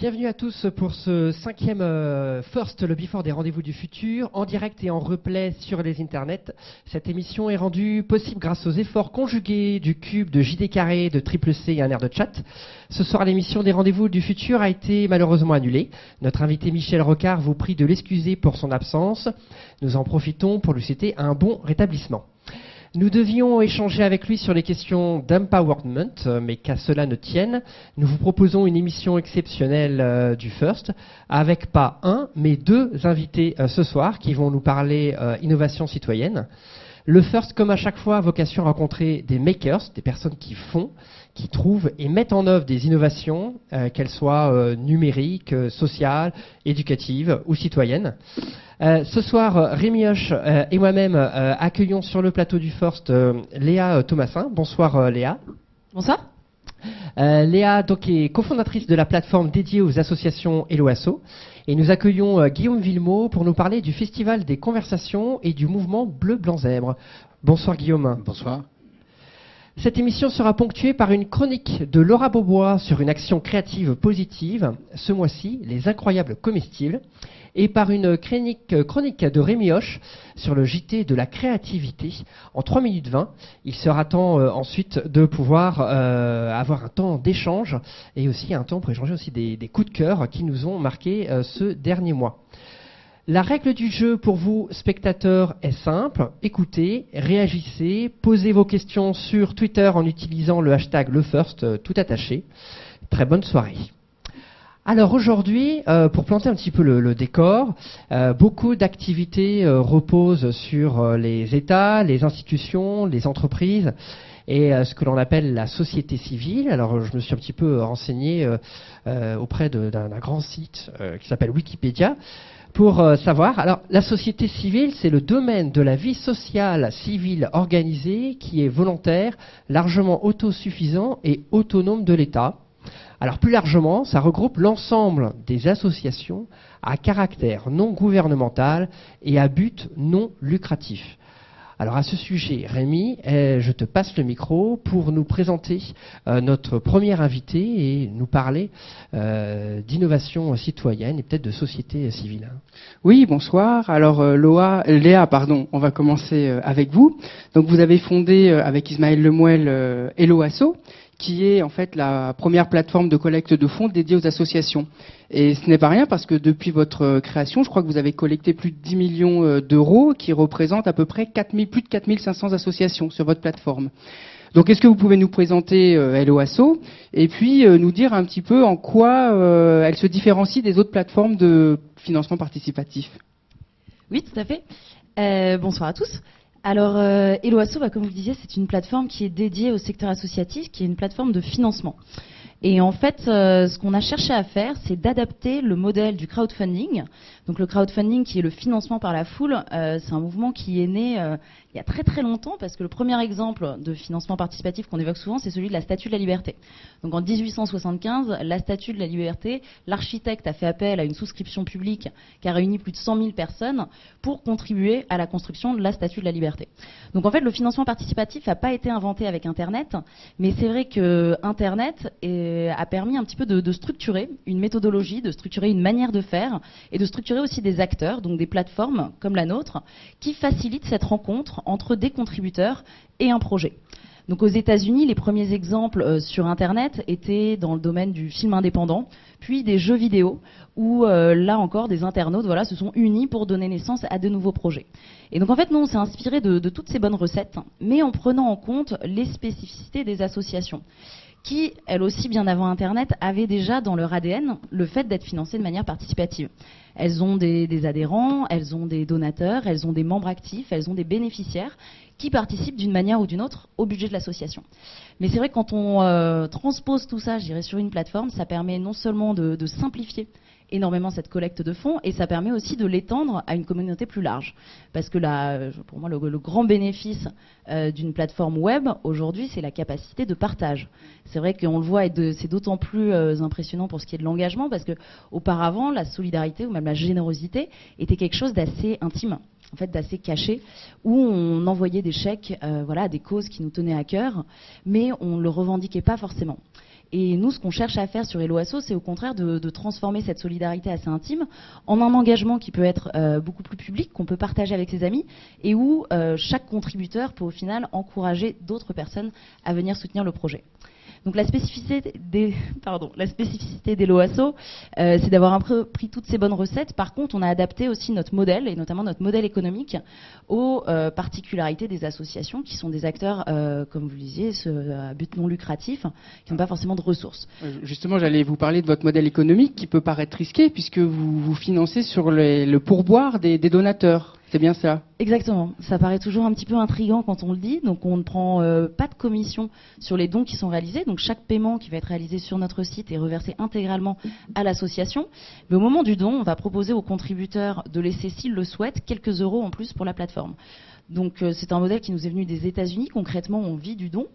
Bienvenue à tous pour ce cinquième euh, First, le Before des rendez-vous du futur, en direct et en replay sur les internets. Cette émission est rendue possible grâce aux efforts conjugués du Cube, de JD Carré, de Triple C et un air de chat. Ce soir, l'émission des rendez-vous du futur a été malheureusement annulée. Notre invité Michel Rocard vous prie de l'excuser pour son absence. Nous en profitons pour lui souhaiter un bon rétablissement. Nous devions échanger avec lui sur les questions d'empowerment, euh, mais qu'à cela ne tienne, nous vous proposons une émission exceptionnelle euh, du First, avec pas un, mais deux invités euh, ce soir qui vont nous parler innovation citoyenne. Le First, comme à chaque fois, a vocation à rencontrer des makers, des personnes qui font, qui trouvent et mettent en œuvre des innovations, qu'elles soient numériques, sociales, éducatives ou citoyennes. Euh, ce soir, Rémi Hoche euh, et moi-même euh, accueillons sur le plateau du First Léa Thomasin. Bonsoir Léa. Bonsoir. Léa donc, est cofondatrice de la plateforme dédiée aux associations Eloasso. Et nous accueillons Guillaume Villemot pour nous parler du Festival des conversations et du mouvement Bleu Blanc Zèbre. Bonsoir Guillaume. Bonsoir. Cette émission sera ponctuée par une chronique de Laura Beaubois sur une action créative positive, ce mois-ci, les incroyables comestibles et par une chronique, de Rémi Hoche sur le JT de la créativité en 3 minutes 20. Il sera temps euh, ensuite de pouvoir euh, avoir un temps d'échange et aussi un temps pour échanger aussi des, coups de cœur qui nous ont marqué euh, ce dernier mois. La règle du jeu pour vous, spectateurs, est simple. Écoutez, réagissez, posez vos questions sur Twitter en utilisant le hashtag LeFirst tout attaché. Très bonne soirée. Alors aujourd'hui, euh, pour planter un petit peu le, décor, euh, beaucoup d'activités euh, reposent sur les États, les institutions, les entreprises et ce que l'on appelle la société civile. Alors je me suis un petit peu renseigné auprès d'un grand site qui s'appelle Wikipédia pour savoir. Alors la société civile, c'est le domaine de la vie sociale civile organisée qui est volontaire, largement autosuffisant et autonome de l'État alors plus largement, ça regroupe l'ensemble des associations à caractère non gouvernemental et à but non lucratif. Alors à ce sujet, Rémi, eh, je te passe le micro pour nous présenter euh, notre premier invité et nous parler euh, d'innovation citoyenne et peut-être de société civile. Oui, bonsoir. Alors euh, Loa, Léa, pardon, on va commencer avec vous. Donc vous avez fondé avec Ismaël Lemuel Hello Asso qui est en fait la première plateforme de collecte de fonds dédiée aux associations. Et ce n'est pas rien parce que depuis votre création, je crois que vous avez collecté plus de 10 millions euh, d'euros qui représentent à peu près 4 plus de 4500 associations sur votre plateforme. Donc est-ce que vous pouvez nous présenter euh, LOASO et puis euh, nous dire un petit peu en quoi euh, elle se différencie des autres plateformes de financement participatif? Oui, tout à fait. bonsoir à tous. Alors, euh, Eloasso, bah, comme vous disiez, c'est une plateforme qui est dédiée au secteur associatif, qui est une plateforme de financement. Et en fait, euh, ce qu'on a cherché à faire, c'est d'adapter le modèle du crowdfunding. Donc le crowdfunding, qui est le financement par la foule, euh, c'est un mouvement qui est né euh, il y a très très longtemps, parce que le premier exemple de financement participatif qu'on évoque souvent, c'est celui de la Statue de la Liberté. Donc en 1875, la Statue de la Liberté, l'architecte a fait appel à une souscription publique qui a réuni plus de 100 000 personnes pour contribuer à la construction de la Statue de la Liberté. Donc en fait, le financement participatif n'a pas été inventé avec Internet, mais c'est vrai que Internet a permis un petit peu de, de structurer une méthodologie, de structurer une manière de faire et de structurer aussi des acteurs, donc des plateformes comme la nôtre, qui facilitent cette rencontre entre des contributeurs et un projet. Donc aux États-Unis, les premiers exemples euh, sur Internet étaient dans le domaine du film indépendant, puis des jeux vidéo, où euh, là encore des internautes voilà, se sont unis pour donner naissance à de nouveaux projets. Et donc en fait, nous, on s'est inspiré de toutes ces bonnes recettes, mais en prenant en compte les spécificités des associations qui, elles aussi, bien avant Internet, avaient déjà dans leur ADN le fait d'être financées de manière participative. Elles ont des, adhérents, elles ont des donateurs, elles ont des membres actifs, elles ont des bénéficiaires qui participent d'une manière ou d'une autre au budget de l'association. Mais c'est vrai que quand on euh, transpose tout ça, je dirais, sur une plateforme, ça permet non seulement de simplifier énormément cette collecte de fonds et ça permet aussi de l'étendre à une communauté plus large. Parce que pour moi, le, grand bénéfice euh, d'une plateforme web aujourd'hui, c'est la capacité de partage. C'est vrai qu'on le voit et c'est d'autant plus euh, impressionnant pour ce qui est de l'engagement parce que auparavant, la solidarité ou même la générosité était quelque chose d'assez intime en fait d'assez caché, où on envoyait des chèques euh, voilà, à des causes qui nous tenaient à cœur, mais on ne le revendiquait pas forcément. Et nous, ce qu'on cherche à faire sur Eloasso, c'est au contraire de, transformer cette solidarité assez intime en un engagement qui peut être euh, beaucoup plus public, qu'on peut partager avec ses amis, et où euh, chaque contributeur peut au final encourager d'autres personnes à venir soutenir le projet. Donc la spécificité des, pardon, LOASO, euh, c'est d'avoir pris toutes ces bonnes recettes. Par contre, on a adapté aussi notre modèle, et notamment notre modèle économique, aux euh, particularités des associations, qui sont des acteurs, euh, comme vous le disiez, à but non lucratif, qui n'ont pas forcément de ressources. Justement, j'allais vous parler de votre modèle économique, qui peut paraître risqué, puisque vous vous financez sur le pourboire des donateurs. C'est bien ça Exactement. Ça paraît toujours un petit peu intrigant quand on le dit. Donc on ne prend euh, pas de commission sur les dons qui sont réalisés. Donc chaque paiement qui va être réalisé sur notre site est reversé intégralement à l'association. Mais au moment du don, on va proposer aux contributeurs de laisser, s'ils le souhaitent, quelques euros en plus pour la plateforme. Donc euh, c'est un modèle qui nous est venu des États-Unis. Concrètement, on vit du don.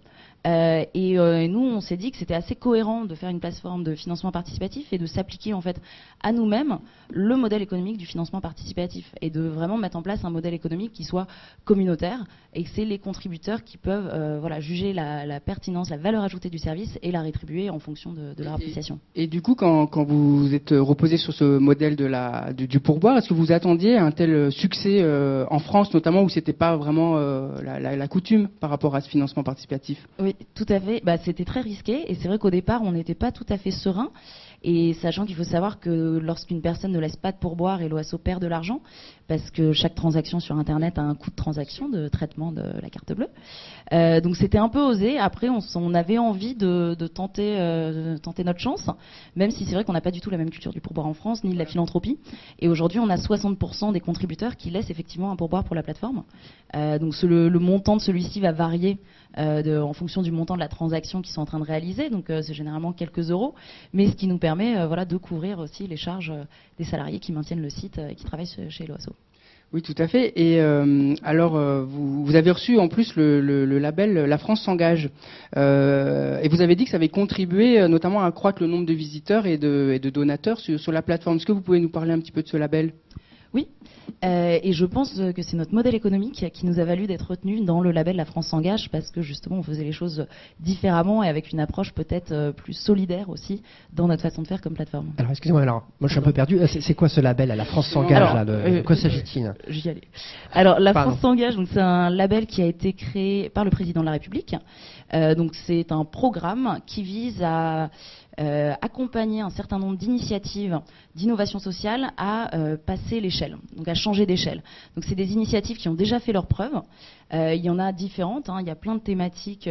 Euh, euh, et, nous, on s'est dit que c'était assez cohérent de faire une plateforme de financement participatif et de s'appliquer en fait à nous-mêmes le modèle économique du financement participatif et de vraiment mettre en place un modèle économique qui soit communautaire et que c'est les contributeurs qui peuvent euh, voilà, juger la, pertinence, la valeur ajoutée du service et la rétribuer en fonction de, leur appréciation. Et, du coup, quand, vous êtes reposé sur ce modèle de la, du, pourboire, est-ce que vous attendiez un tel succès en France notamment où c'était pas vraiment la, la coutume par rapport à ce financement participatif? Oui, tout à fait. Bah, c'était très risqué et c'est vrai qu'au départ, on n'était pas tout à fait serein. Et sachant qu'il faut savoir que lorsqu'une personne ne laisse pas de pourboire, et l'OASO perd de l'argent, parce que chaque transaction sur Internet a un coût de transaction, de traitement de la carte bleue. Euh, donc c'était un peu osé. Après, on, avait envie de, tenter, euh, notre chance, même si c'est vrai qu'on n'a pas du tout la même culture du pourboire en France, ni de la philanthropie. Et aujourd'hui, on a 60% des contributeurs qui laissent effectivement un pourboire pour la plateforme. Euh, donc le, montant de celui-ci va varier en fonction du montant de la transaction qu'ils sont en train de réaliser. Donc c'est généralement quelques euros, mais ce qui nous permet euh, voilà, de couvrir aussi les charges euh, des salariés qui maintiennent le site euh, et qui travaillent chez l'OASO. Oui, tout à fait. Et alors, vous, avez reçu en plus le, label La France s'engage. et vous avez dit que ça avait contribué notamment à accroître le nombre de visiteurs et de, donateurs sur, sur, la plateforme. Est-ce que vous pouvez nous parler un petit peu de ce label? Oui. Euh, et je pense que c'est notre modèle économique qui nous a valu d'être retenu dans le label La France s'engage parce que justement on faisait les choses différemment et avec une approche peut-être euh, plus solidaire aussi dans notre façon de faire comme plateforme. Alors excusez-moi, alors moi je suis un peu perdu. Euh, c'est quoi ce label La France s'engage De quoi s'agit-il? J'y allais. Alors La France s'engage, donc c'est un label qui a été créé par le président de la République. donc c'est un programme qui vise à euh, accompagner un certain nombre d'initiatives d'innovation sociale à euh, passer l'échelle, donc à changer d'échelle. Donc c'est des initiatives qui ont déjà fait leurs preuves. Euh, il y en a différentes, hein. il y a plein de thématiques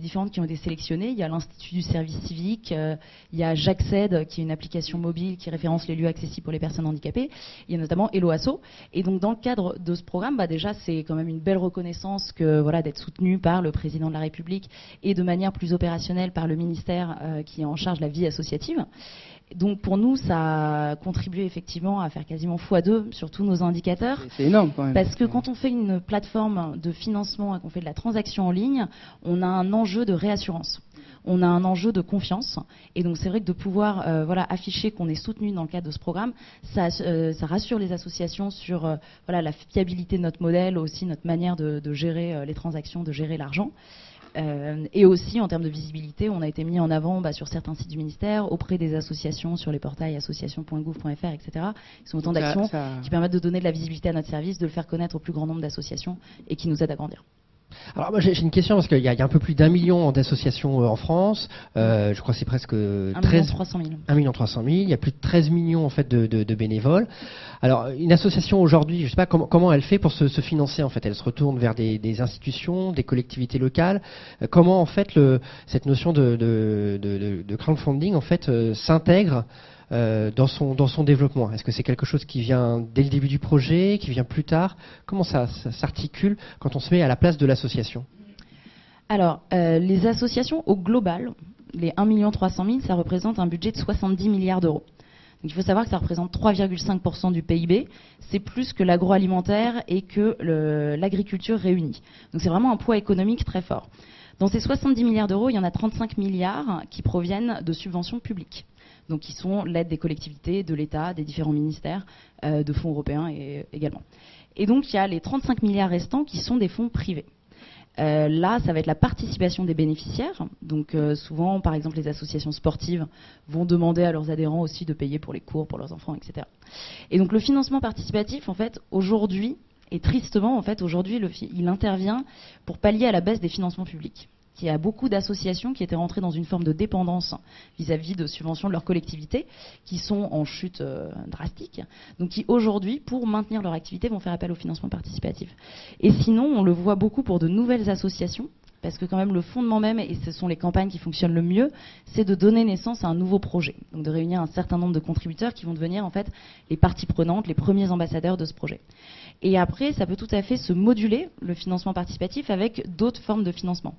différentes qui ont été sélectionnées. Il y a l'Institut du service civique, il y a J'accède, qui est une application mobile qui référence les lieux accessibles pour les personnes handicapées. Il y a notamment Eloasso. Et donc dans le cadre de ce programme, bah, déjà c'est quand même une belle reconnaissance que d'être soutenu par le président de la République et de manière plus opérationnelle par le ministère qui en charge la vie associative. Donc pour nous, ça a contribué effectivement à faire quasiment x2 sur tous nos indicateurs. C'est énorme quand même. Parce que quand on fait une plateforme de financement et qu'on fait de la transaction en ligne, on a un enjeu de réassurance. On a un enjeu de confiance. Et donc c'est vrai que de pouvoir euh, voilà, afficher qu'on est soutenu dans le cadre de ce programme, ça, euh, rassure les associations sur euh, voilà, la fiabilité de notre modèle, aussi notre manière de gérer les transactions, de gérer l'argent. Euh, et aussi en termes de visibilité, on a été mis en avant bah, sur certains sites du ministère, auprès des associations, sur les portails association.gouv.fr, etc. Ils sont autant d'actions qui permettent de donner de la visibilité à notre service, de le faire connaître au plus grand nombre d'associations et qui nous aident à grandir. Alors moi j'ai une question parce qu'il y, a un peu plus d'un million d'associations euh, en France. Euh, je crois que c'est presque 13 300 000. 1 million 300 000. Il y a plus de 13 millions en fait de, bénévoles. Alors une association aujourd'hui, je ne sais pas comment, elle fait pour se, financer en fait. Elle se retourne vers des, institutions, des collectivités locales. Euh, comment en fait le, cette notion de, de crowdfunding en fait s'intègre euh, dans, son, développement Est-ce que c'est quelque chose qui vient dès le début du projet, qui vient plus tard? Comment ça, s'articule quand on se met à la place de l'association? Alors, euh, les associations au global, les 1 300 000, ça représente un budget de 70 milliards d'euros. il faut savoir que ça représente 3,5% du PIB. C'est plus que l'agroalimentaire et que l'agriculture réunie. Donc c'est vraiment un poids économique très fort. Dans ces 70 milliards d'euros, il y en a 35 milliards qui proviennent de subventions publiques donc qui sont l'aide des collectivités, de l'État, des différents ministères, euh, de fonds européens également. Et donc il y a les 35 milliards restants qui sont des fonds privés. Euh, là, ça va être la participation des bénéficiaires. Donc euh, souvent, par exemple, les associations sportives vont demander à leurs adhérents aussi de payer pour les cours pour leurs enfants, etc. Et donc le financement participatif, en fait, aujourd'hui, et tristement, en fait, aujourd'hui, il intervient pour pallier à la baisse des financements publics il y a beaucoup d'associations qui étaient rentrées dans une forme de dépendance vis-à-vis de subventions de leur collectivité, qui sont en chute euh, drastique, donc qui aujourd'hui, pour maintenir leur activité, vont faire appel au financement participatif. Et sinon, on le voit beaucoup pour de nouvelles associations parce que quand même le fondement même, et ce sont les campagnes qui fonctionnent le mieux, c'est de donner naissance à un nouveau projet. Donc de réunir un certain nombre de contributeurs qui vont devenir en fait les parties prenantes, les premiers ambassadeurs de ce projet. Et après, ça peut tout à fait se moduler, le financement participatif, avec d'autres formes de financement.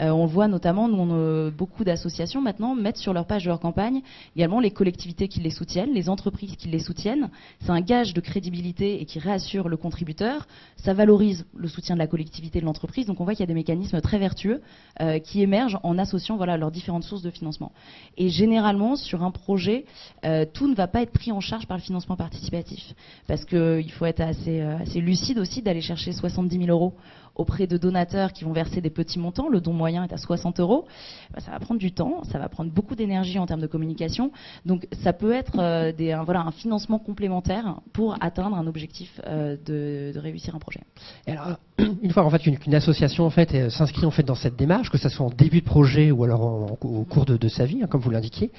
Euh, on le voit notamment, nous, on, beaucoup d'associations maintenant mettent sur leur page de leur campagne également les collectivités qui les soutiennent, les entreprises qui les soutiennent. C'est un gage de crédibilité et qui réassure le contributeur. Ça valorise le soutien de la collectivité de l'entreprise. Donc on voit qu'il y a des mécanismes très vertueux euh, qui émergent en associant voilà, leurs différentes sources de financement. Et généralement, sur un projet, euh, tout ne va pas être pris en charge par le financement participatif. Parce qu'il faut être assez, assez lucide aussi d'aller chercher 70 000 euros auprès de donateurs qui vont verser des petits montants, le don moyen est à 60 euros, bah, ça va prendre du temps, ça va prendre beaucoup d'énergie en termes de communication. Donc ça peut être euh, un, financement complémentaire pour atteindre un objectif euh, de, réussir un projet. alors, une fois en fait qu'une association euh, s'inscrit en fait dans cette démarche, que ce soit en début de projet ou alors au cours de, sa vie, hein, comme vous l'indiquiez,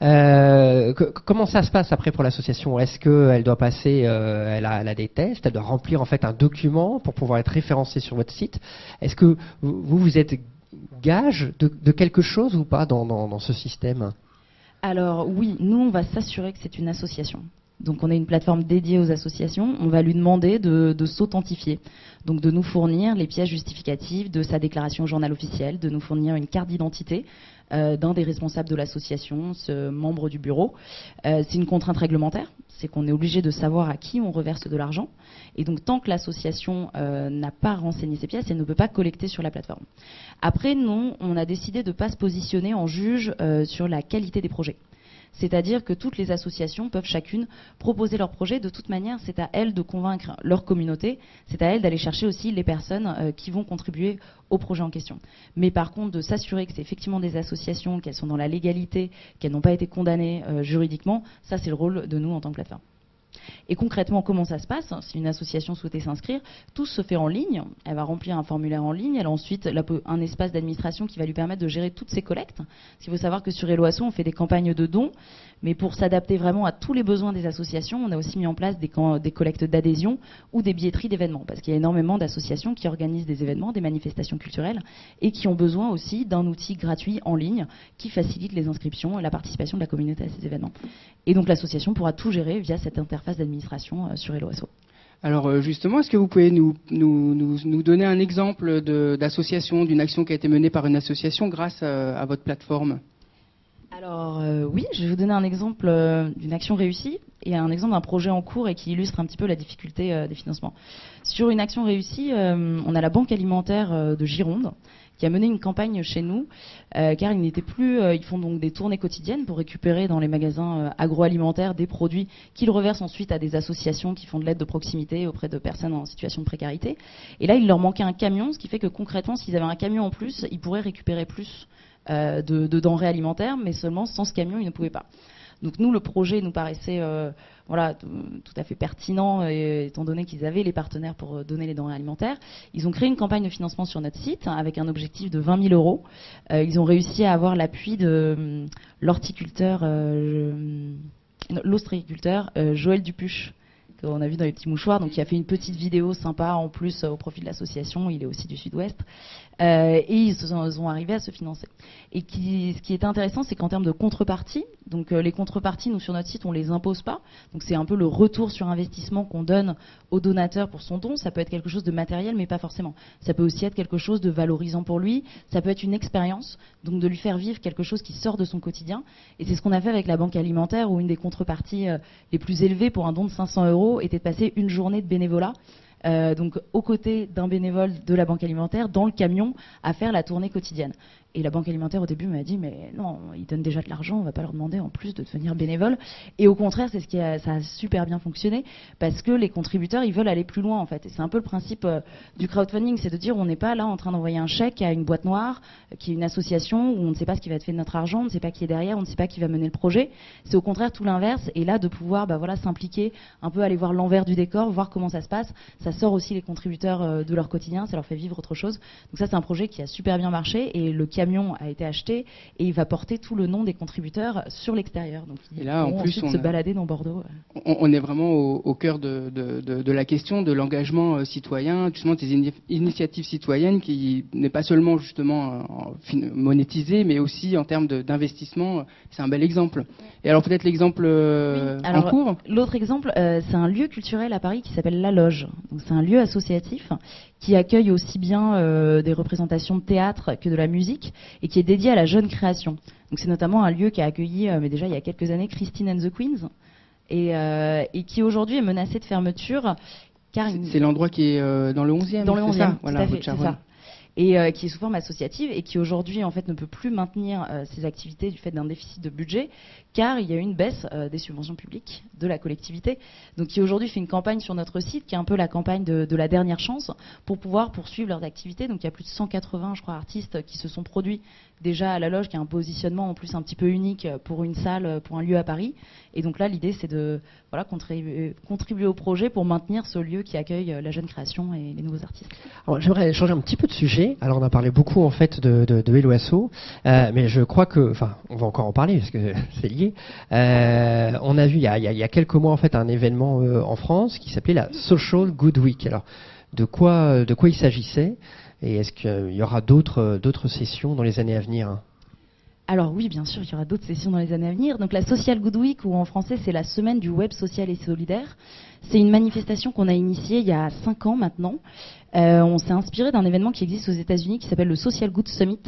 comment ça se passe après pour l'association? Est-ce qu'elle doit passer, elle a, elle, a, des tests, elle doit remplir en fait un document pour pouvoir être référencée sur votre site. Est-ce que vous, vous êtes gage de, quelque chose ou pas dans, ce système? Alors oui, nous, on va s'assurer que c'est une association. Donc on a une plateforme dédiée aux associations. On va lui demander de, de s'authentifier, donc de nous fournir les pièces justificatives de sa déclaration au journal officiel, de nous fournir une carte d'identité d'un des responsables de l'association, ce membre du bureau. Euh, c'est une contrainte réglementaire, c'est qu'on est obligé de savoir à qui on reverse de l'argent. Et donc, tant que l'association euh, n'a pas renseigné ses pièces, elle ne peut pas collecter sur la plateforme. Après, nous, on a décidé de ne pas se positionner en juge euh, sur la qualité des projets. C'est-à-dire que toutes les associations peuvent chacune proposer leur projet. De toute manière, c'est à elles de convaincre leur communauté. C'est à elles d'aller chercher aussi les personnes euh, qui vont contribuer au projet en question. Mais par contre, de s'assurer que c'est effectivement des associations, qu'elles sont dans la légalité, qu'elles n'ont pas été condamnées juridiquement, ça c'est le rôle de nous en tant que plateforme. Et concrètement, comment ça se passe Si une association souhaitait s'inscrire, tout se fait en ligne. Elle va remplir un formulaire en ligne. Elle a ensuite un espace d'administration qui va lui permettre de gérer toutes ses collectes. Parce qu'il faut savoir que sur Eloasso, on fait des campagnes de dons. Mais pour s'adapter vraiment à tous les besoins des associations, on a aussi mis en place des, des collectes d'adhésion ou des billetteries d'événements. Parce qu'il y a énormément d'associations qui organisent des événements, des manifestations culturelles, et qui ont besoin aussi d'un outil gratuit en ligne qui facilite les inscriptions et la participation de la communauté à ces événements. Et donc l'association pourra tout gérer via cette interface d'administration euh, sur Eloasso. Alors euh, justement, est-ce que vous pouvez nous, donner un exemple d'association, d'une action qui a été menée par une association grâce à votre plateforme? Alors euh, oui, je vais vous donner un exemple euh, d'une action réussie et un exemple d'un projet en cours et qui illustre un petit peu la difficulté euh, des financements. Sur une action réussie, on a la Banque alimentaire de Gironde qui a mené une campagne chez nous, car ils n'étaient plus, ils font donc des tournées quotidiennes pour récupérer dans les magasins agroalimentaires des produits qu'ils reversent ensuite à des associations qui font de l'aide de proximité auprès de personnes en situation de précarité. Et là, il leur manquait un camion, ce qui fait que concrètement, s'ils avaient un camion en plus, ils pourraient récupérer plus euh, de, denrées alimentaires, mais seulement sans ce camion, ils ne pouvaient pas. Donc nous, le projet nous paraissait euh, voilà, tout à fait pertinent, étant donné qu'ils avaient les partenaires pour euh, donner les denrées alimentaires. Ils ont créé une campagne de financement sur notre site hein, avec un objectif de 20 000 euros. ils ont réussi à avoir l'appui de l'horticulteur, l'ostréiculteur Joël Dupuche qu'on a vu dans les petits mouchoirs, donc il a fait une petite vidéo sympa en plus au profit de l'association, il est aussi du sud-ouest, euh, et ils sont, arrivés à se financer. Et ce qui est intéressant, c'est qu'en termes de contrepartie, donc euh, les contreparties, nous sur notre site, on les impose pas. Donc c'est un peu le retour sur investissement qu'on donne au donateur pour son don. Ça peut être quelque chose de matériel, mais pas forcément. Ça peut aussi être quelque chose de valorisant pour lui. Ça peut être une expérience, donc de lui faire vivre quelque chose qui sort de son quotidien. Et c'est ce qu'on a fait avec la banque alimentaire, où une des contreparties euh, les plus élevées pour un don de 500 euros était de passer une journée de bénévolat euh, donc aux côtés d'un bénévole de la banque alimentaire dans le camion à faire la tournée quotidienne. Et la banque alimentaire au début m'a dit mais non, ils donnent déjà de l'argent, on va pas leur demander en plus de devenir bénévole. Et au contraire, c'est ce qui a, ça a super bien fonctionné parce que les contributeurs ils veulent aller plus loin en fait. Et c'est un peu le principe euh, du crowdfunding, c'est de dire on n'est pas là en train d'envoyer un chèque à une boîte noire euh, qui est une association où on ne sait pas ce qui va être fait de notre argent, on ne sait pas qui est derrière, on ne sait pas qui va mener le projet. C'est au contraire tout l'inverse. Et là de pouvoir bah, voilà s'impliquer, un peu aller voir l'envers du décor, voir comment ça se passe, ça sort aussi les contributeurs euh, de leur quotidien, ça leur fait vivre autre chose. Donc ça c'est un projet qui a super bien marché et le a été acheté et il va porter tout le nom des contributeurs sur l'extérieur. Donc ils Et là, en pourront plus, ensuite on se a- balader dans Bordeaux. On, on est vraiment au, au cœur de, de- de- de la question de l'engagement euh, citoyen, justement des ini- initiatives citoyennes qui n'est pas seulement justement euh, en monétisée, mais aussi en termes d'investissement. C'est un bel exemple. Et alors peut-être l'exemple euh, alors, en cours? L'autre exemple, euh, c'est un lieu culturel à Paris qui s'appelle La Loge. C'est un lieu associatif qui accueille aussi bien euh, des représentations de théâtre que de la musique et qui est dédié à la jeune création. Donc, c'est notamment un lieu qui a accueilli, euh, mais déjà il y a quelques années, Christine and the Queens et, euh, et qui aujourd'hui est menacé de fermeture car C'est- l'endroit qui est dans le 11e. dans le c'est 11e, ça? Tout voilà, à fait, Et euh, qui est sous forme associative et qui aujourd'hui en fait ne peut plus maintenir euh, ses activités du fait d'un déficit de budget car il y a eu une baisse euh, des subventions publiques de la collectivité. Donc qui aujourd'hui fait une campagne sur notre site qui est un peu la campagne de, la dernière chance pour pouvoir poursuivre leurs activités. Donc il y a plus de 180 je crois artistes qui se sont produits déjà à la loge qui a un positionnement en plus un petit peu unique pour une salle, pour un lieu à Paris. Et donc là l'idée c'est de voilà, contribuer, contribuer au projet pour maintenir ce lieu qui accueille la jeune création et les nouveaux artistes. Alors, J'aimerais changer un petit peu de sujet. Alors on a parlé beaucoup en fait de, de, euh, mais je crois que, enfin, on va encore en parler parce que c'est lié. Euh, on a vu il y a quelques mois en fait un événement euh, en France qui s'appelait la Social Good Week. Alors de quoi, de quoi il s'agissait? Et est-ce qu'il y aura d'autres d'autres sessions dans les années à venir? Alors oui, bien sûr, il y aura d'autres sessions dans les années à venir. Donc la Social Good Week, ou en français c'est la semaine du web social et solidaire, c'est une manifestation qu'on a initiée il y a cinq ans maintenant. Euh, on s'est inspiré d'un événement qui existe aux États-Unis qui s'appelle le Social Good Summit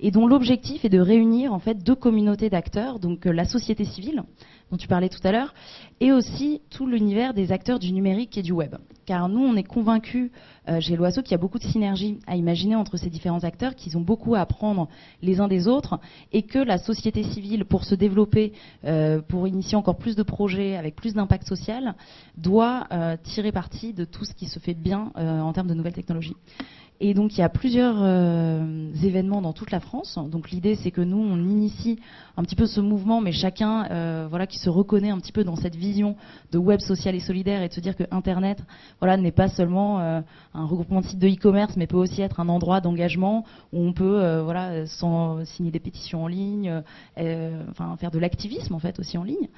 et dont l'objectif est de réunir en fait deux communautés d'acteurs, donc euh, la société civile dont tu parlais tout à l'heure, et aussi tout l'univers des acteurs du numérique et du web. Car nous, on est convaincus euh, chez Loiseau qu'il y a beaucoup de synergies à imaginer entre ces différents acteurs, qu'ils ont beaucoup à apprendre les uns des autres, et que la société civile, pour se développer, euh, pour initier encore plus de projets avec plus d'impact social, doit euh, tirer parti de tout ce qui se fait bien euh, en termes de nouvelles technologies. Et donc il y a plusieurs euh, événements dans toute la France. Donc l'idée c'est que nous on initie un petit peu ce mouvement, mais chacun euh, voilà qui se reconnaît un petit peu dans cette vision de web social et solidaire et de se dire que Internet voilà n'est pas seulement euh, un regroupement de sites de e-commerce, mais peut aussi être un endroit d'engagement où on peut voilà signer des pétitions en ligne, enfin faire de l'activisme en fait aussi en ligne.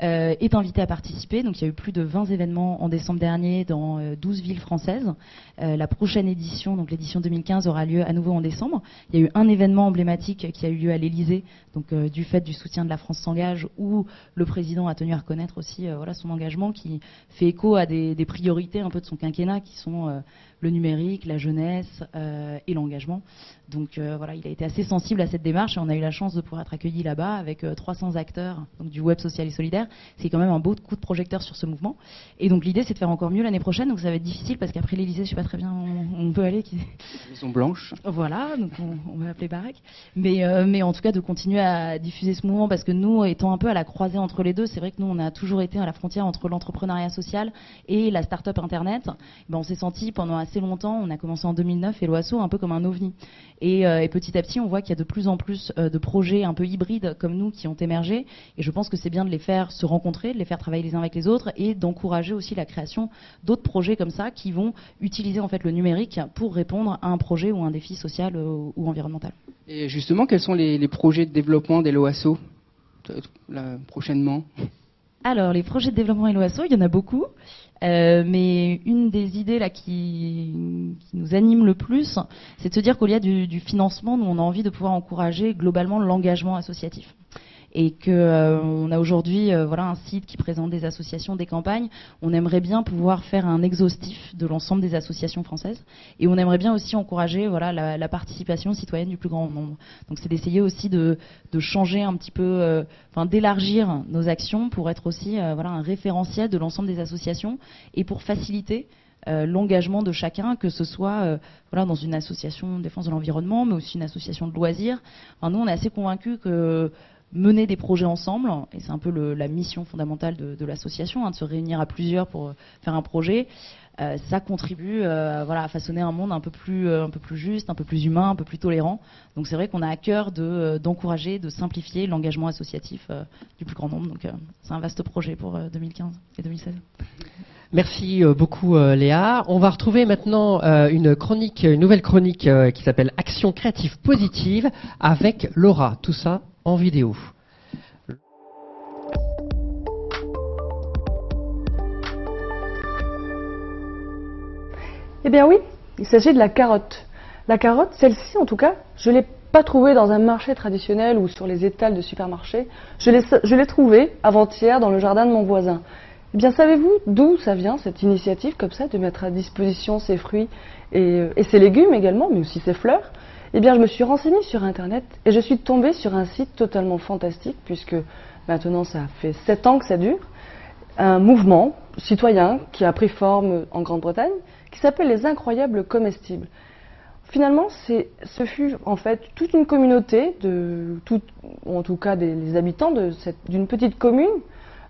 Est invité à participer. Donc il y a eu plus de 20 événements en décembre dernier dans euh, 12 villes françaises. La prochaine édition, donc l'édition 2015, aura lieu à nouveau en décembre. Il y a eu un événement emblématique qui a eu lieu à l'Elysée, donc euh, du fait du soutien de la France s'engage, où le président a tenu à reconnaître aussi euh, son engagement qui fait écho à des, priorités un peu de son quinquennat qui sont euh, le numérique, la jeunesse et l'engagement. Donc voilà, il a été assez sensible à cette démarche et on a eu la chance de pouvoir être accueillis là-bas avec euh, 300 acteurs du web social et solidaire. C'est quand même un beau coup de projecteur sur ce mouvement. Et donc l'idée c'est de faire encore mieux l'année prochaine. Donc ça va être difficile parce qu'après l'Elysée, je sais pas très bien où on peut aller. Maison Blanche. voilà, donc on, on va appeler Barack. Mais, euh, mais en tout cas, de continuer à diffuser ce mouvement, parce que nous, étant un peu à la croisée entre les deux, c'est vrai que nous, on a toujours été à la frontière entre l'entrepreneuriat social et la start-up Internet. Ben, on s'est senti pendant assez longtemps, on a commencé en 2009, et l'OASO, un peu comme un ovni. Et, euh, et petit à petit, on voit qu'il y a de plus en plus euh, de projets un peu hybrides comme nous qui ont émergé. Et je pense que c'est bien de les faire se rencontrer, de les faire travailler les uns avec les autres, et d'encourager aussi la création d'autres projets comme ça qui vont utiliser en fait le numérique pour répondre à un projet ou un défi social euh, ou environnemental. Et justement, quels sont les, les projets de développement des LOASO prochainement? Alors, les projets de développement LOASO, il y en a beaucoup. Euh, mais une des idées là qui, qui nous anime le plus, c'est de se dire qu'au lieu du, du financement, nous on a envie de pouvoir encourager globalement l'engagement associatif. Et que euh, on a aujourd'hui euh, voilà un site qui présente des associations, des campagnes. On aimerait bien pouvoir faire un exhaustif de l'ensemble des associations françaises. Et on aimerait bien aussi encourager voilà la, participation citoyenne du plus grand nombre. Donc c'est d'essayer aussi de, changer un petit peu, euh, d'élargir nos actions pour être aussi euh, voilà un référentiel de l'ensemble des associations et pour faciliter l'engagement de chacun, que ce soit voilà, dans une association de défense de l'environnement, mais aussi une association de loisirs. nous, on est assez convaincus que mener des projets ensemble, et c'est un peu la mission fondamentale de, l'association, hein, de se réunir à plusieurs pour faire un projet. Euh, ça contribue euh, voilà, à façonner un monde un peu, plus, euh, un peu plus juste, un peu plus humain, un peu plus tolérant. Donc c'est vrai qu'on a à cœur d'encourager, de, simplifier l'engagement associatif du plus grand nombre. Donc c'est un vaste projet pour 2015 et 2016. Merci beaucoup Léa. On va retrouver maintenant une chronique, une nouvelle chronique qui s'appelle Action créative positive avec Laura. Tout ça en vidéo. Eh bien oui, il s'agit de la carotte. La carotte, celle-ci en tout cas, je ne l'ai pas trouvée dans un marché traditionnel ou sur les étals de supermarché. Je l'ai trouvée avant-hier dans le jardin de mon voisin. Eh bien, savez-vous d'où ça vient, cette initiative comme ça, de mettre à disposition ces fruits et, et ces légumes également, mais aussi ces fleurs? Eh bien, je me suis renseignée sur Internet et je suis tombée sur un site totalement fantastique, puisque maintenant ça fait sept ans que ça dure, un mouvement citoyen qui a pris forme en Grande-Bretagne qui s'appelle les incroyables comestibles. Finalement, ce fut en fait toute une communauté, de, ou en tout cas des, les habitants d'une petite commune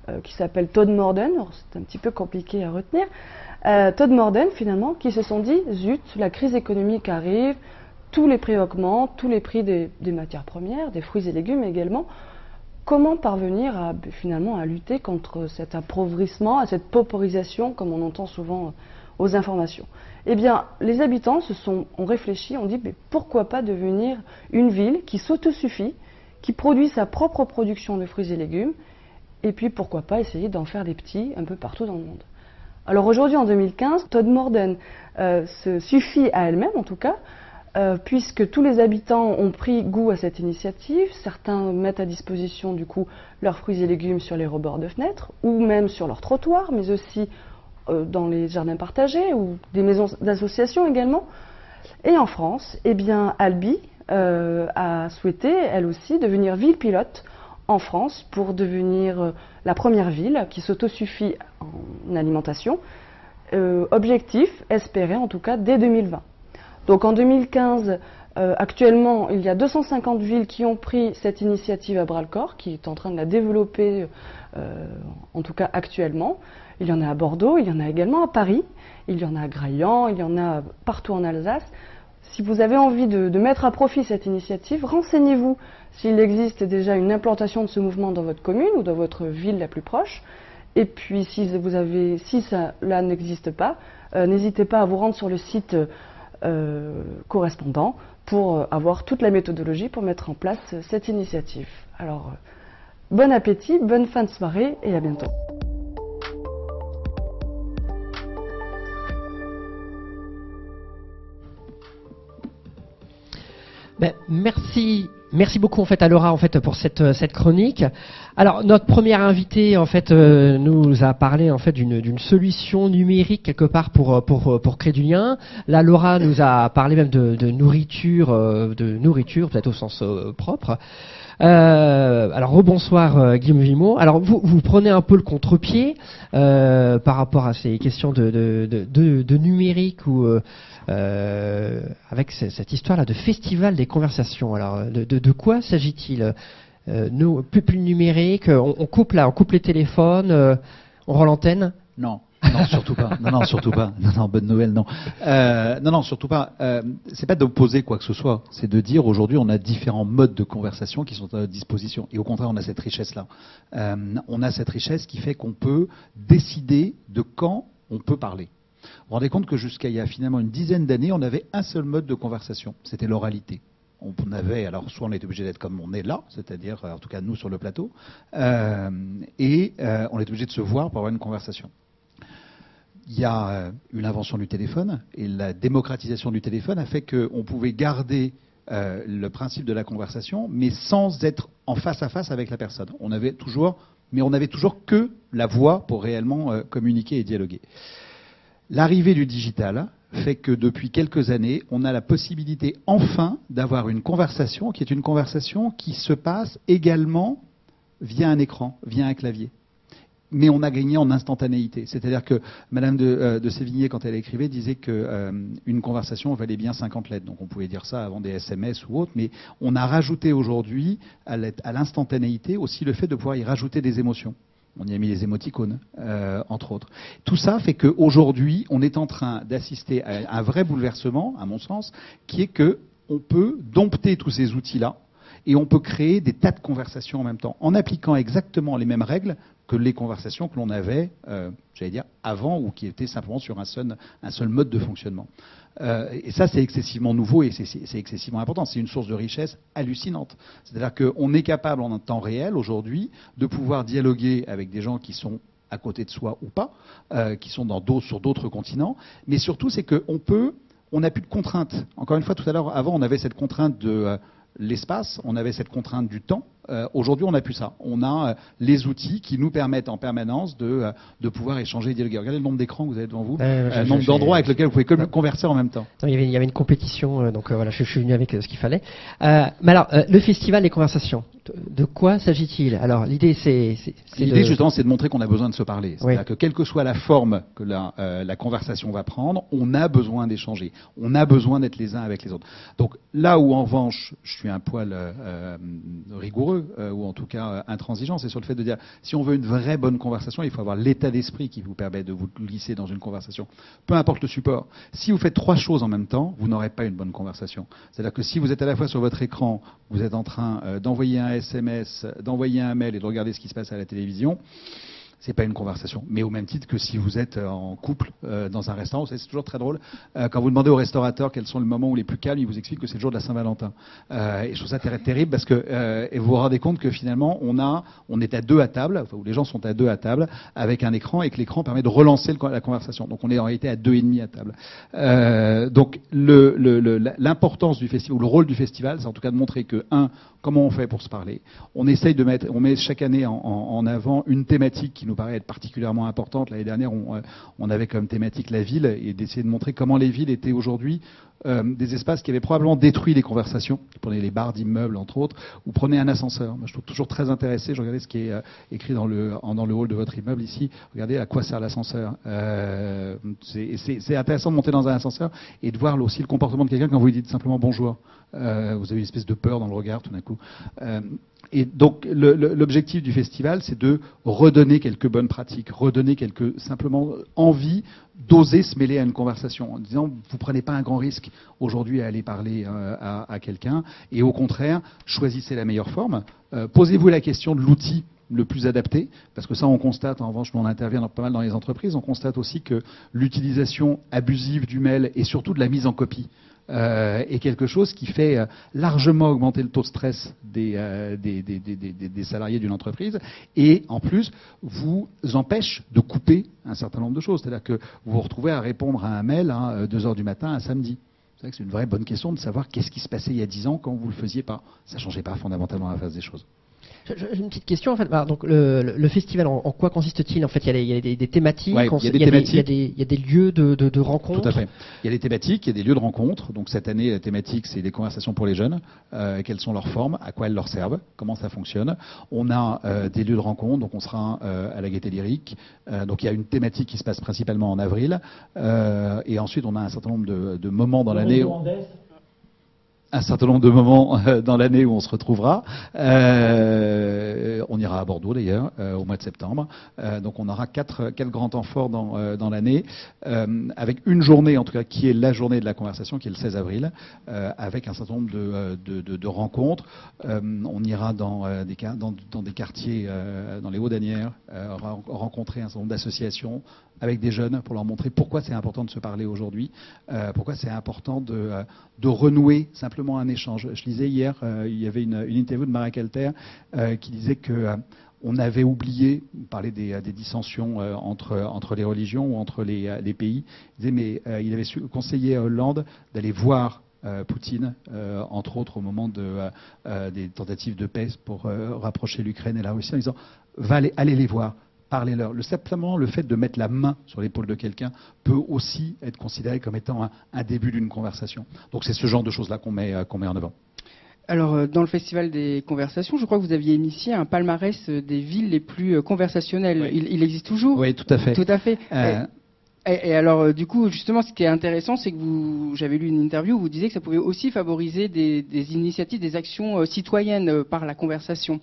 euh, qui s'appelle Todmorden, c'est un petit peu compliqué à retenir, euh, Todmorden finalement, qui se sont dit, zut, la crise économique arrive, tous les prix augmentent, tous les prix des, matières premières, des fruits et légumes également, comment parvenir à, finalement à lutter contre cet appauvrissement, à cette pauperisation, comme on entend souvent aux informations? Eh bien, les habitants se sont, ont réfléchi, ont dit mais pourquoi pas devenir une ville qui s'autosuffit, qui produit sa propre production de fruits et légumes, et puis pourquoi pas essayer d'en faire des petits un peu partout dans le monde? Alors aujourd'hui, en 2015, Todd Morden euh, se suffit à elle-même, en tout cas, euh, puisque tous les habitants ont pris goût à cette initiative. Certains mettent à disposition du coup leurs fruits et légumes sur les rebords de fenêtres ou même sur leur trottoir, mais aussi euh, dans les jardins partagés ou des maisons d'association également. Et en France, eh bien, Albi euh, a souhaité, elle aussi, devenir ville pilote en France pour devenir la première ville qui s'autosuffit en alimentation. objectif, espéré en tout cas, dès 2020. Donc en 2015, actuellement, il y a 250 villes qui ont pris cette initiative à bras-le-corps, qui est en train de la développer, en tout cas actuellement. Il y en a à Bordeaux, il y en a également à Paris, il y en a à Graillan, il y en a partout en Alsace. Si vous avez envie de, mettre à profit cette initiative, renseignez-vous s'il existe déjà une implantation de ce mouvement dans votre commune ou dans votre ville la plus proche. Et puis si, vous avez, si cela n'existe pas, euh, n'hésitez pas à vous rendre sur le site euh, correspondant pour euh, avoir toute la méthodologie pour mettre en place cette initiative. Alors, bon appétit, bonne fin de soirée et à bientôt. Ben, merci, merci beaucoup en fait à Laura en fait pour cette, euh, cette chronique. Alors notre première invitée en fait euh, nous a parlé en fait d'une solution numérique quelque part pour euh, pour pour créer du lien. Là Laura nous a parlé même de, de nourriture de nourriture peut-être au sens propre. Euh, alors rebonsoir Guillaume Vimo. Alors vous, vous prenez un peu le contre-pied par rapport à ces questions de, de, de, de numérique ou avec cette histoire-là de festival des conversations. Alors, de, quoi s'agit-il euh, Nous, plus numérique, on, coupe là, on coupe les téléphones, euh, on rend l'antenne Non. non, surtout pas. Non, non, surtout pas. Non, non, bonne nouvelle, non. non, non, surtout pas. Euh, c'est pas d'opposer quoi que ce soit. C'est de dire aujourd'hui, on a différents modes de conversation qui sont à notre disposition. Et au contraire, on a cette richesse-là. on a cette richesse qui fait qu'on peut décider de quand on peut parler. Vous vous rendez compte que jusqu'à il y a finalement une dizaine d'années, on avait un seul mode de conversation, c'était l'oralité. On avait, alors soit on était obligé d'être comme on est là, c'est-à-dire en tout cas nous sur le plateau, euh, et euh, on est obligé de se voir pour avoir une conversation. Il y a euh, eu l'invention du téléphone et la démocratisation du téléphone a fait qu'on pouvait garder le principe de la conversation, mais sans être en face à face avec la personne. On avait toujours, mais on n'avait toujours que la voix pour réellement communiquer et dialoguer. L'arrivée du digital fait que depuis quelques années, on a la possibilité enfin d'avoir une conversation qui est une conversation qui se passe également via un écran, via un clavier. mais on a gagné en instantanéité. C'est-à-dire que Madame de, euh, Sévigné, quand elle écrivait, disait que euh, conversation valait bien 50 lettres. Donc on pouvait dire ça avant des SMS ou autres, mais on a rajouté aujourd'hui à l'instantanéité aussi le fait de pouvoir y rajouter des émotions. On y a mis les émoticônes, euh, entre autres. Tout ça fait qu'aujourd'hui, on est en train d'assister à un vrai bouleversement, à mon sens, qui est que on peut dompter tous ces outils-là et on peut créer des tas de conversations en même temps, en appliquant exactement les mêmes règles que les conversations que l'on avait, euh, j'allais dire, avant ou qui étaient simplement sur un seul, un seul mode de fonctionnement. Euh, et ça, c'est excessivement nouveau et c'est excessivement important. C'est une source de richesse hallucinante. C'est-à-dire qu'on est capable en un temps réel, aujourd'hui, de pouvoir dialoguer avec des gens qui sont à côté de soi ou pas, euh, qui sont sur d'autres continents, mais surtout, c'est qu'on peut, on n'a plus de contraintes. Encore une fois, tout à l'heure, avant, on avait cette contrainte de euh, l'espace, on avait cette contrainte du temps. Euh, aujourd'hui, on n'a plus ça. On a euh, les outils qui nous permettent en permanence de, euh, de pouvoir échanger et dialoguer. Regardez le nombre d'écrans que vous avez devant vous, le nombre d'endroits avec lesquels vous pouvez converser en même temps. il, y avait, il, y avait, une compétition, donc voilà, je, je, suis venu avec ce qu'il fallait. mais alors, le festival des conversations, de, quoi s'agit-il? Alors, l'idée, c'est. L'idée, justement, c'est de montrer qu'on a besoin de se parler. C'est-à-dire que, quelle que soit la forme que la, la conversation va prendre, on a besoin d'échanger. On a besoin d'être les uns avec les autres. Donc, là où, en revanche, je suis un poil rigoureux, euh, ou en tout cas euh, intransigeant, c'est sur le fait de dire si on veut une vraie bonne conversation, il faut avoir l'état d'esprit qui vous permet de vous glisser dans une conversation. Peu importe le support. Si vous faites trois choses en même temps, vous n'aurez pas une bonne conversation. C'est-à-dire que si vous êtes à la fois sur votre écran, vous êtes en train euh, d'envoyer un SMS, d'envoyer un mail et de regarder ce qui se passe à la télévision, c'est pas une conversation. Mais au même titre que si vous êtes euh, en couple euh, dans un restaurant, c'est toujours très drôle. Euh, quand vous demandez au restaurateur quels sont les moments où les plus calmes, il vous explique que c'est le jour de la Saint-Valentin. et je trouve ça terrible parce que et vous vous rendez compte que finalement on a, on est à deux à table, enfin, où les gens sont à deux à table avec un écran et que l'écran permet de relancer la conversation. Donc on est en réalité à deux et demi à table. donc l'importance du festival, ou le rôle du festival, c'est en tout cas de montrer que un, comment on fait pour se parler. On essaye de mettre, on met chaque année en, en avant une thématique qui nous paraît être particulièrement importante. L'année dernière, on, euh, on, avait comme thématique la ville et d'essayer de montrer comment les villes étaient aujourd'hui euh, des espaces qui avaient probablement détruit les conversations. Prenez les bars d'immeubles, entre autres, ou prenez un ascenseur. Moi, je trouve toujours très intéressé. Je regardais ce qui est euh, écrit dans le hall de votre immeuble ici. Regardez à quoi sert l'ascenseur. c'est intéressant de monter dans un ascenseur et de voir aussi le comportement de quelqu'un quand vous lui dites simplement bonjour. vous avez une espèce de peur dans le regard tout d'un coup et donc l'objectif du festival, c'est de redonner quelques bonnes pratiques, redonner quelques simplement envie d'oser se mêler à une conversation en disant vous prenez pas un grand risque aujourd'hui à aller parler euh, à, quelqu'un et au contraire choisissez la meilleure forme. Euh, posez-vous la question de l'outil le plus adapté, parce que ça on constate, en revanche, on intervient pas mal dans les entreprises, on constate aussi que l'utilisation abusive du mail et surtout de la mise en copie euh, est quelque chose qui fait euh, largement augmenter le taux de stress euh, des, salariés d'une entreprise et en plus vous empêche de couper un certain nombre de choses. C'est-à-dire que vous vous retrouvez à répondre à un mail à hein, 2h du matin un samedi. C'est une vraie bonne question de savoir qu'est-ce qui se passait il y a 10 ans quand vous ne le faisiez pas. Ça ne changeait pas fondamentalement la phase des choses. J'ai une petite question en fait. donc le, festival, en, quoi consiste-t-il En fait, il y a, des, thématiques, il, y a des thématiques. Il, y a des, lieux de, de, rencontre. Tout à fait. Il y a des thématiques, il y a des lieux de rencontre. Donc cette année, la thématique, c'est des conversations pour les jeunes. Euh, quelles sont leurs formes? À quoi elles leur servent? Comment ça fonctionne? On a euh, des lieux de rencontre. Donc on sera euh, à la Gaîté Lyrique. donc il y a une thématique qui se passe principalement en avril. et ensuite, on a un certain nombre de, de moments dans l'année un certain nombre de moments euh, dans l'année où on se retrouvera. Euh, on ira à Bordeaux d'ailleurs euh, au mois de septembre. donc on aura quatre, quatre grands temps forts dans, dans l'année, avec une journée en tout cas qui est la journée de la conversation, qui est le 16 avril, avec un certain nombre de, de, rencontres. on ira dans des, dans, dans des quartiers, dans les Hauts-Danières, rencontrer un certain nombre d'associations, avec des jeunes pour leur montrer pourquoi c'est important de se parler aujourd'hui, euh, pourquoi c'est important de, euh, de, renouer simplement un échange. Je lisais hier, euh, il y avait une, interview de Marie Calter qui disait que on avait oublié, parler des, des dissensions entre, les religions ou entre les, pays. Il disait, mais il avait conseillé à Hollande d'aller voir Poutine, entre autres au moment de, des tentatives de paix pour rapprocher l'Ukraine et la Russie, en disant va aller, allez les voir, parlez-leur. Le, simplement le fait de mettre la main sur l'épaule de quelqu'un peut aussi être considéré comme étant un, début d'une conversation. Donc c'est ce genre de choses-là qu'on met, euh, met en avant. Alors, euh, dans le Festival des conversations, je crois que vous aviez initié un palmarès euh, des villes les plus conversationnelles. Oui. Il, il existe toujours Oui, tout à fait. Tout à fait. Euh, Et, et alors, euh, du coup, justement, ce qui est intéressant, c'est que vous, j'avais lu une interview où vous disiez que ça pouvait aussi favoriser des, des initiatives, des actions euh, citoyennes euh, par la conversation.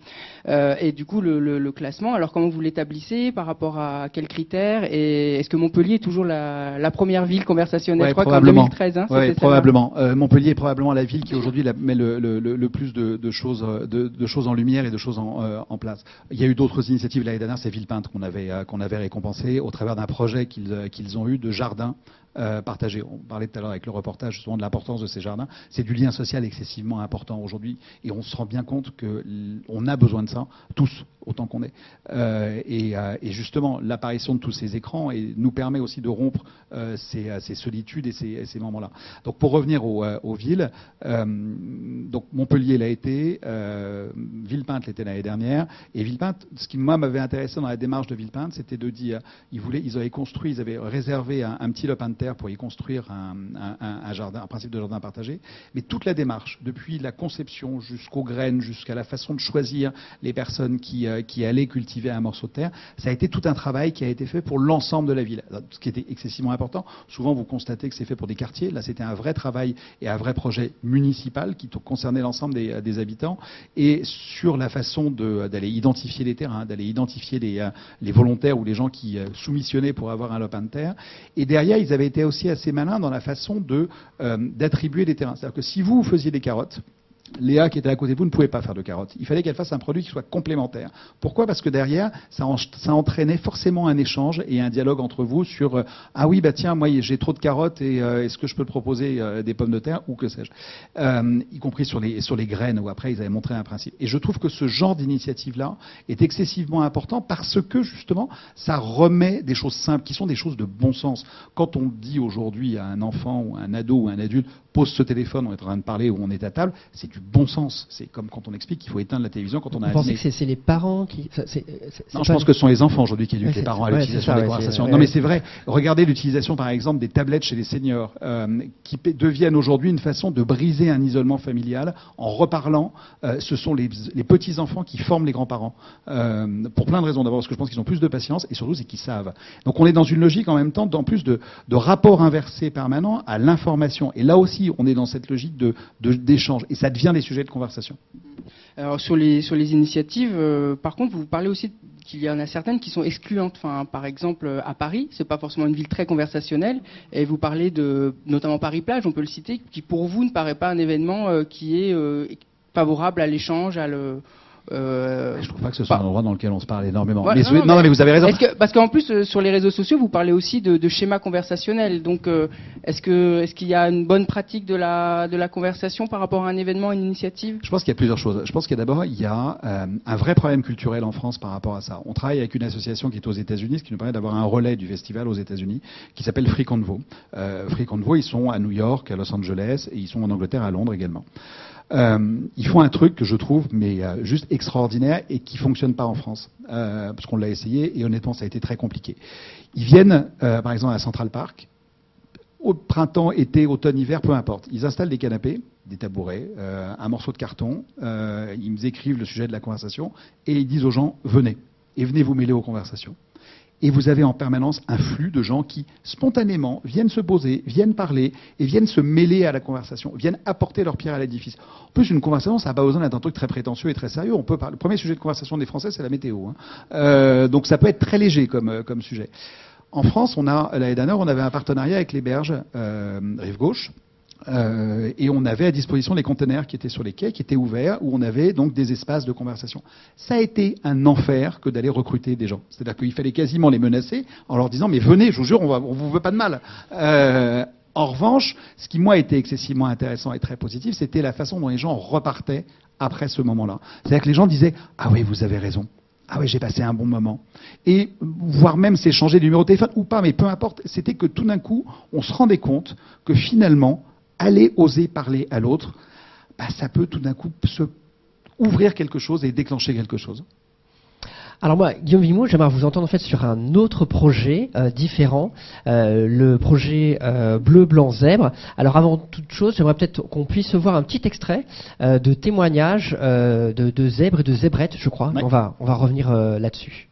Euh, et du coup, le, le- le classement, alors comment vous l'établissez Par rapport à quels critères Et est-ce que Montpellier est toujours la, la première ville conversationnelle? Ouais, Je crois qu'en probablement. 2013, hein, Ouais, probablement. Euh, Montpellier est probablement la ville qui aujourd'hui met le, le- plus de, de choses, de, de choses en lumière et de choses en, euh, en place. Il y a eu d'autres initiatives l'année dernière, c'est Villepinte qu'on avait, qu'on avait récompensé au travers d'un projet qu'ils euh, qu'ils ont eu de jardin euh. On parlait tout à l'heure avec le reportage justement de l'importance de ces jardins. C'est du lien social excessivement important aujourd'hui et on se rend bien compte que l- on a besoin de ça tous autant qu'on est. Euh, et, euh, et justement, l'apparition de tous ces écrans nous permet aussi de rompre euh, ces, solitudes et ces, moments-là. Donc pour revenir aux, villes, donc Montpellier l'a été, Villepinte l'était l'année dernière, et Villepinte, ce qui moi m'avait intéressé dans la démarche de Villepinte, c'était de dire, ils voulaient, ils avaient construit, ils avaient réservé un, un petit lopin de pour y construire un, jardin, un principe de jardin partagé, mais toute la démarche, depuis la conception jusqu'aux graines, jusqu'à la façon de choisir les personnes qui, euh, allaient cultiver un morceau de terre, ça a été tout un travail qui a été fait pour l'ensemble de la ville, ce qui était excessivement important. Souvent, vous constatez que c'est fait pour des quartiers. Là, c'était un vrai travail et un vrai projet municipal qui concernait l'ensemble des, habitants et sur la façon d'aller identifier les terrains, d'aller identifier les, euh, volontaires ou les gens qui euh, soumissionnaient pour avoir un lopin de terre. Et derrière, ils avaient été aussi assez malins dans la façon euh, d'attribuer les terrains. C'est-à-dire que si vous faisiez des carottes, Léa qui était à côté de vous ne pouvait pas faire de carottes. Il fallait qu'elle fasse un produit qui soit complémentaire. Pourquoi? Parce que derrière, ça, en- ça entraînait forcément un échange et un dialogue entre vous sur euh, ah oui bah tiens moi j'ai trop de carottes et euh, est-ce que je peux proposer euh, des pommes de terre ou que sais-je, y compris sur les sur les graines où après ils avaient montré un principe. Et je trouve que ce genre d'initiative là est excessivement important parce que justement ça remet des choses simples qui sont des choses de bon sens. Quand on dit aujourd'hui à un enfant ou un ado ou un adulte pose ce téléphone, on est en train de parler ou on est à table, c'est du bon sens. C'est comme quand on explique qu'il faut éteindre la télévision quand on a Vous pensez que c'est les parents qui. c'est Non, je pense que ce sont les enfants aujourd'hui qui éduquent les parents à l'utilisation des conversations. Non, mais c'est vrai. Regardez l'utilisation, par exemple, des tablettes chez les seniors, euh, qui deviennent aujourd'hui une façon de briser un isolement familial en reparlant. Euh, ce sont les, les petits enfants qui forment les grands-parents euh, pour plein de raisons. D'abord parce que je pense qu'ils ont plus de patience et surtout c'est qu'ils savent. Donc on est dans une logique en même temps, en plus de, de rapport inversé permanent à l'information. Et là aussi, on est dans cette logique de- d'échange et ça devient des sujets de conversation. Sur les initiatives, euh, par contre, vous parlez aussi qu'il y en a certaines qui sont excluantes. Par exemple, euh, à Paris, c'est pas forcément une ville très conversationnelle, et vous parlez de notamment Paris Plage, on peut le citer, qui pour vous ne paraît pas un événement euh, qui est favorable à l'échange, à le. Euh, Je trouve pas que ce soit un endroit dans lequel on se parle énormément. Mais, non, non, non, mais- vous avez raison. Que, parce qu'en plus, euh, sur les réseaux sociaux, vous parlez aussi de, de schémas conversationnels. Donc, euh, est-ce que est-ce qu'il y a une bonne pratique de la de la conversation par rapport à un événement, une initiative? Je pense qu'il y a plusieurs choses. Je pense qu'il y a d'abord il y a euh, un vrai problème culturel en France par rapport à ça. On travaille avec une association qui est aux États-Unis, ce qui nous permet d'avoir un relais du festival aux États-Unis, qui s'appelle Free Convo. Free Convo, ils sont à New York, à Los Angeles, et ils sont en Angleterre, à Londres également. Euh, ils font un truc que je trouve mais euh, juste extraordinaire et qui fonctionne pas en France Euh, parce qu'on l'a essayé et honnêtement ça a été très compliqué. Ils viennent par exemple à Central Park au printemps, été, automne, hiver, peu importe. Ils installent des canapés, des tabourets, un morceau de carton, ils écrivent le sujet de la conversation et ils disent aux gens venez et venez vous mêler aux conversations. Et vous avez en permanence un flux de gens qui, spontanément, viennent se poser, viennent parler et viennent se mêler à la conversation, viennent apporter leur pierre à l'édifice. En plus, une conversation, ça n'a pas besoin d'être un truc très prétentieux et très sérieux. On peut parler. Le premier sujet de conversation des Français, c'est la météo. hein. Euh, donc ça peut être très léger comme, euh, sujet. En France, on a l'année dernière, on avait un partenariat avec les berges euh, rive gauche. Euh, et on avait à disposition les conteneurs qui étaient sur les quais, qui étaient ouverts, où on avait donc des espaces de conversation. Ça a été un enfer que d'aller recruter des gens. C'est-à-dire qu'il fallait quasiment les menacer en leur disant mais venez, je vous jure, on, on vous veut pas de mal. Euh, en revanche, ce qui moi était excessivement intéressant et très positif, c'était la façon dont les gens repartaient après ce moment-là. C'est-à-dire que les gens disaient ah oui, vous avez raison. Ah oui, j'ai passé un bon moment. Et voire même s'échanger du numéro de téléphone ou pas, mais peu importe, c'était que tout d'un coup, on se rendait compte que finalement, aller oser parler à l'autre, bah, ça peut tout d'un coup se ouvrir quelque chose et déclencher quelque chose. Alors moi, Guillaume Vimou, j'aimerais vous entendre en fait sur un autre projet euh, différent, euh, le projet euh, Bleu, Blanc, Zèbre. Alors avant toute chose, j'aimerais peut-être qu'on puisse voir un petit extrait euh, de témoignage euh, de, de zèbres et de zébrettes, je crois. Ouais. On va, on va revenir euh, là-dessus.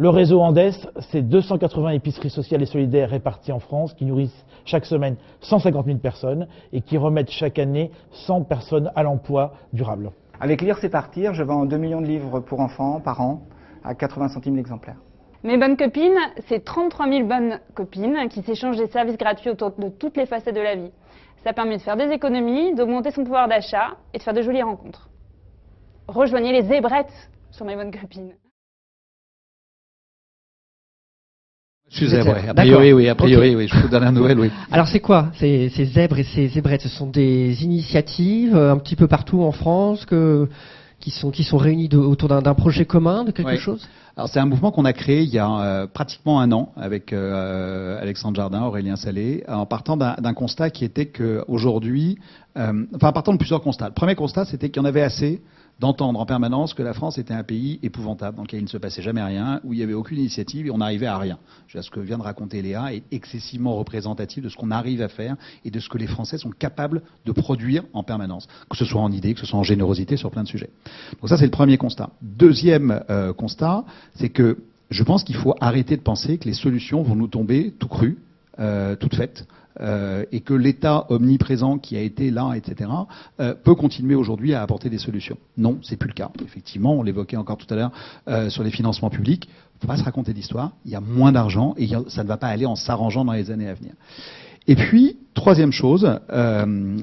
Le réseau Andes, c'est 280 épiceries sociales et solidaires réparties en France qui nourrissent chaque semaine 150 000 personnes et qui remettent chaque année 100 personnes à l'emploi durable. Avec Lire c'est partir, je vends 2 millions de livres pour enfants par an à 80 centimes l'exemplaire. Mes bonnes copines, c'est 33 000 bonnes copines qui s'échangent des services gratuits autour de toutes les facettes de la vie. Ça permet de faire des économies, d'augmenter son pouvoir d'achat et de faire de jolies rencontres. Rejoignez les zébrettes sur mes bonnes copines. Je suis zèbre, oui. A priori, oui. A priori, oui. Je vous donne la nouvelle, oui. Alors c'est quoi? Ces, ces zèbres et ces zébrettes Ce sont des initiatives euh, un petit peu partout en France que, qui, sont, qui sont réunies de- autour d'un projet commun, de quelque Oui. chose? Alors c'est un mouvement qu'on a créé il y a euh, pratiquement un an avec euh, Alexandre Jardin, Aurélien Salé, en partant d'un constat qui était que aujourd'hui, euh, enfin en partant de plusieurs constats. Le premier constat, c'était qu'il y en avait assez d'entendre en permanence que la France était un pays épouvantable, dans lequel il ne se passait jamais rien, où il n'y avait aucune initiative et on n'arrivait à rien. Ce que vient de raconter Léa est excessivement représentatif de ce qu'on arrive à faire et de ce que les Français sont capables de produire en permanence, que ce soit en idées, que ce soit en générosité sur plein de sujets. Donc ça, c'est le premier constat. Deuxième euh, constat, c'est que je pense qu'il faut arrêter de penser que les solutions vont nous tomber tout crues, euh, toutes faites, euh, et que l'État omniprésent qui a été là, etc., euh, peut continuer aujourd'hui à apporter des solutions. Non, c'est plus le cas. Effectivement, on l'évoquait encore tout à l'heure euh, sur les financements publics. Il faut pas se raconter d'histoire. Il y a moins d'argent et ça ne va pas aller en s'arrangeant dans les années à venir. Et puis, troisième chose,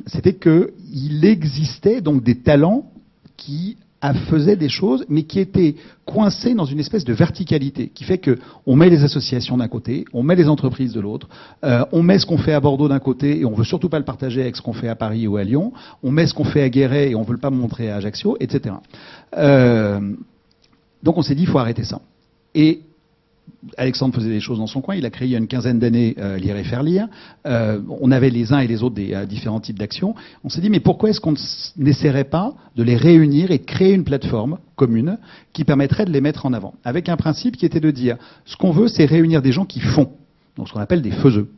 c'était qu'il existait donc des talents qui faisaient des choses, mais qui étaient coincés dans une espèce de verticalité, qui fait que on met les associations d'un côté, on met les entreprises de l'autre, euh, on met ce qu'on fait à Bordeaux d'un côté et on veut surtout pas le partager avec ce qu'on fait à Paris ou à Lyon, on met ce qu'on fait à Guéret et on veut le pas montrer à Ajaccio, etc. Euh, donc on s'est dit, il faut arrêter ça. Et Alexandre faisait des choses dans son coin. Il a créé il y a une quinzaine d'années euh, Lire et faire lire. Euh, on avait les uns et les autres des euh, différents types d'actions. On s'est dit mais pourquoi est-ce qu'on n'essaierait pas de les réunir et de créer une plateforme commune qui permettrait de les mettre en avant? Avec un principe qui était de dire ce qu'on veut c'est réunir des gens qui font, donc ce qu'on appelle des faiseux.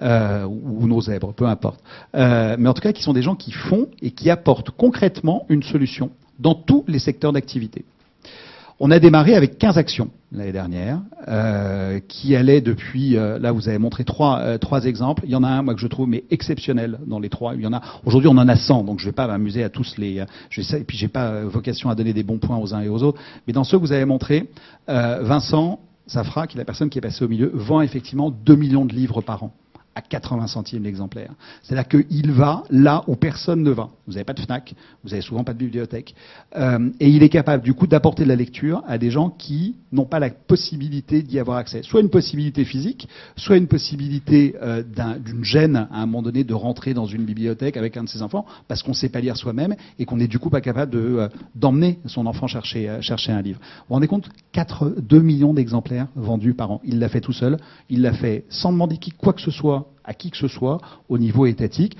ou nos zèbres, peu importe. Mais en tout cas, qui sont des gens qui font et qui apportent concrètement une solution dans tous les secteurs d'activité. On a démarré avec 15 actions l'année dernière, euh, qui allaient depuis, euh, là vous avez montré trois, euh, trois exemples, il y en a un moi que je trouve mais exceptionnel dans les trois, il y en a, aujourd'hui on en a 100, donc je ne vais pas m'amuser à tous les, euh, je et puis j'ai pas vocation à donner des bons points aux uns et aux autres, mais dans ceux que vous avez montrés, Vincent Safra, qui est la personne qui est passée au milieu, vend effectivement 2 millions de livres par an à 80 centimes l'exemplaire. C'est-à-dire qu'il va là où personne ne va. Vous n'avez pas de FNAC, vous n'avez souvent pas de bibliothèque. Euh, et il est capable du coup d'apporter de la lecture à des gens qui n'ont pas la possibilité d'y avoir accès. Soit une possibilité physique, soit une possibilité euh, d'un- d'une gêne à un moment donné de rentrer dans une bibliothèque avec un de ses enfants parce qu'on ne sait pas lire soi-même et qu'on n'est du coup pas capable de, euh, d'emmener son enfant chercher, chercher un livre. Vous vous rendez compte 4, 2 millions d'exemplaires vendus par an. Il l'a fait tout seul. Il l'a fait sans demander qui, quoi que ce soit à qui que ce soit au niveau étatique.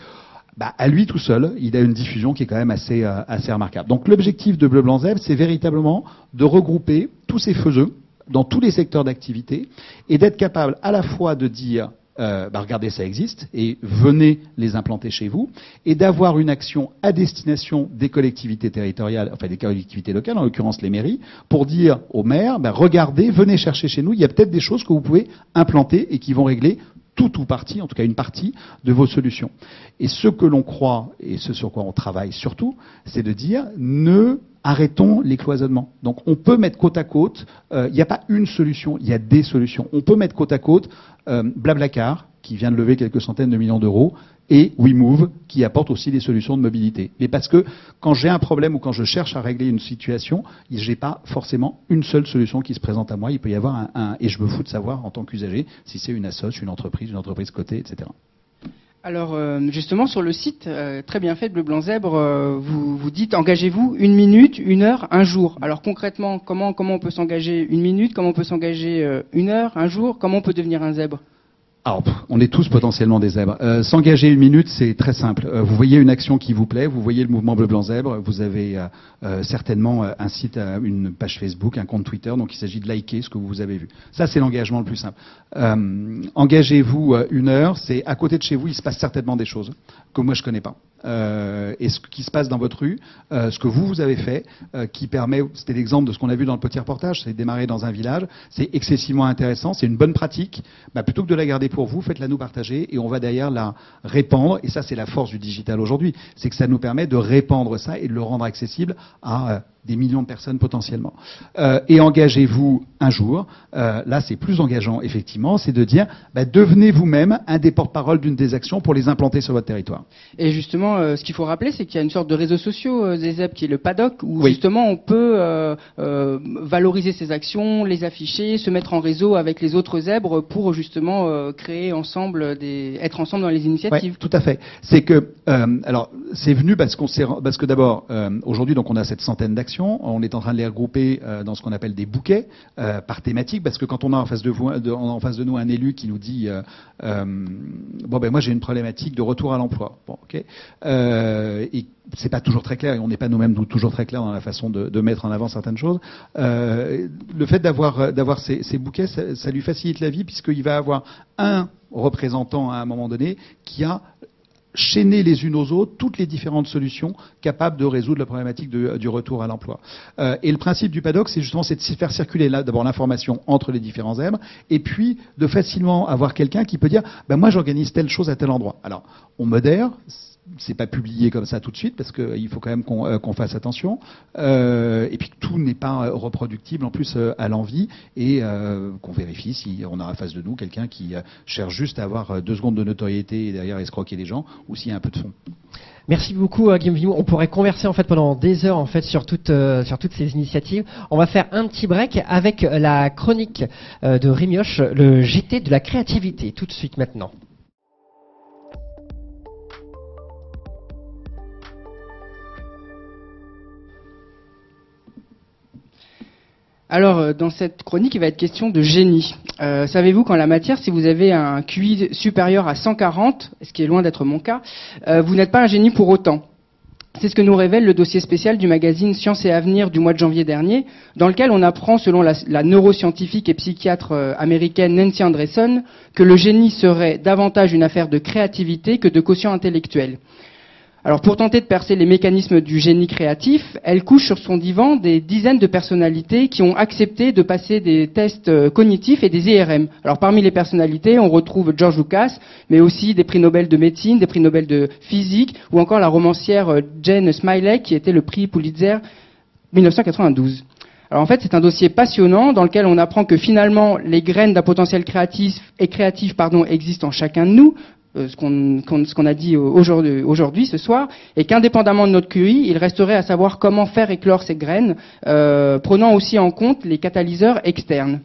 Bah, à lui tout seul, il a une diffusion qui est quand même assez, euh, remarquable. Donc l'objectif de Bleu Blanc Zèbre, c'est véritablement de regrouper tous ces faiseux dans tous les secteurs d'activité et d'être capable à la fois de dire euh, bah, regardez, ça existe, et venez les implanter chez vous, et d'avoir une action à destination des collectivités territoriales, enfin des collectivités locales, en l'occurrence les mairies, pour dire aux maires, bah, regardez, venez chercher chez nous, il y a peut-être des choses que vous pouvez implanter et qui vont régler tout ou partie, en tout cas une partie, de vos solutions. Et ce que l'on croit, et ce sur quoi on travaille surtout, c'est de dire ne arrêtons les cloisonnements. Donc on peut mettre côte à côte, euh, il n'y a pas une solution, il y a des solutions. On peut mettre côte à côte euh, Blablacar, qui vient de lever quelques centaines de millions d'euros, et WeMove, qui apporte aussi des solutions de mobilité. Mais parce que quand j'ai un problème ou quand je cherche à régler une situation, j'ai pas forcément une seule solution qui se présente à moi. Il peut y avoir un, et je me fous de savoir en tant qu'usager si c'est une assoce, une entreprise, une entreprise cotée, etc. Alors euh, justement sur le site euh, très bien fait Bleu Blanc Zèbre, euh, vous vous dites engagez-vous une minute, une heure, un jour. Alors concrètement comment comment on peut s'engager une minute, comment on peut s'engager une heure, un jour, comment on peut devenir un zèbre? Alors, on est tous potentiellement des zèbres. Euh, S'engager une minute, c'est très simple. Euh, vous voyez une action qui vous plaît, vous voyez le mouvement bleu blanc zèbre, vous avez euh, certainement un site, une page Facebook, un compte Twitter, donc il s'agit de liker ce que vous avez vu. Ça, c'est l'engagement le plus simple. Engagez-vous une heure, c'est à côté de chez vous, il se passe certainement des choses que moi je connais pas. Euh, et ce qui se passe dans votre rue, euh, ce que vous vous avez fait, euh, qui permet, c'était l'exemple de ce qu'on a vu dans le petit reportage, c'est démarrer dans un village, c'est excessivement intéressant, c'est une bonne pratique. Bah, plutôt que de la garder pour vous, faites-la nous partager et on va derrière la répandre. Et ça, c'est la force du digital aujourd'hui, c'est que ça nous permet de répandre ça et de le rendre accessible à des millions de personnes potentiellement. Euh, et engagez-vous un jour. Euh, là, c'est plus engageant, effectivement, c'est de dire, bah, devenez vous-même un des porte-parole d'une des actions pour les implanter sur votre territoire. Et justement, euh, ce qu'il faut rappeler, c'est qu'il y a une sorte de réseau social euh, des ZEP qui est le paddock, où Oui. justement on peut valoriser ses actions, les afficher, se mettre en réseau avec les autres zèbres pour justement créer ensemble des, être ensemble dans les initiatives. Ouais, tout à fait. C'est que, alors, c'est venu parce qu'on s'est, parce que d'abord, aujourd'hui, donc, on a cette centaine d'actions. On est en train de les regrouper euh, dans ce qu'on appelle des bouquets euh, par thématique, parce que quand on a en face de, nous un élu qui nous dit, euh, bon ben moi j'ai une problématique de retour à l'emploi. Bon, ok. Et c'est pas toujours très clair, et on n'est pas nous-mêmes toujours très clairs dans la façon de, mettre en avant certaines choses. Le fait d'avoir ces, bouquets, ça lui facilite la vie puisqu'il va avoir un représentant à un moment donné qui a chaîné les unes aux autres toutes les différentes solutions capables de résoudre la problématique du retour à l'emploi. Euh, et le principe du paddock, c'est justement de faire circuler d'abord l'information entre les différents zèbres, et puis de facilement avoir quelqu'un qui peut dire, ben moi j'organise telle chose à tel endroit. Alors on modère, c'est pas publié comme ça tout de suite parce qu'il faut quand même qu'on euh, fasse attention. Euh, et puis tout n'est pas euh, reproductible en plus euh, à l'envie et euh, qu'on vérifie si on a en face de nous quelqu'un qui euh, cherche juste à avoir euh, deux secondes de notoriété et derrière escroquer les gens ou s'il y a un peu de fond. Merci beaucoup euh, Guillaume Vimou. On pourrait converser en fait pendant des heures en fait sur toutes euh, sur toutes ces initiatives. On va faire un petit break avec euh, la chronique euh, de Rémioche, le GT de la créativité, tout de suite maintenant. Alors, euh, dans cette chronique, il va être question de génie. Euh, Savez-vous qu'en la matière, si vous avez un QI supérieur à 140, ce qui est loin d'être mon cas, euh, vous n'êtes pas un génie pour autant. C'est ce que nous révèle le dossier spécial du magazine Science et Avenir du mois de janvier dernier, dans lequel on apprend, selon la, neuroscientifique et psychiatre américaine Nancy Andreson, que le génie serait davantage une affaire de créativité que de quotient intellectuel. Alors pour tenter de percer les mécanismes du génie créatif, elle couche sur son divan des dizaines de personnalités qui ont accepté de passer des tests euh, cognitifs et des IRM. Alors parmi les personnalités, on retrouve George Lucas, mais aussi des prix Nobel de médecine, des prix Nobel de physique, ou encore la romancière euh, Jane Smiley qui était le prix Pulitzer 1992. Alors en fait, c'est un dossier passionnant dans lequel on apprend que finalement les graines d'un potentiel créatif créatif pardon existent en chacun de nous, ce qu'on qu'on- ce qu'on a dit aujourd'hui, ce soir, et qu'indépendamment de notre QI, il resterait à savoir comment faire éclore ces graines, euh, prenant aussi en compte les catalyseurs externes.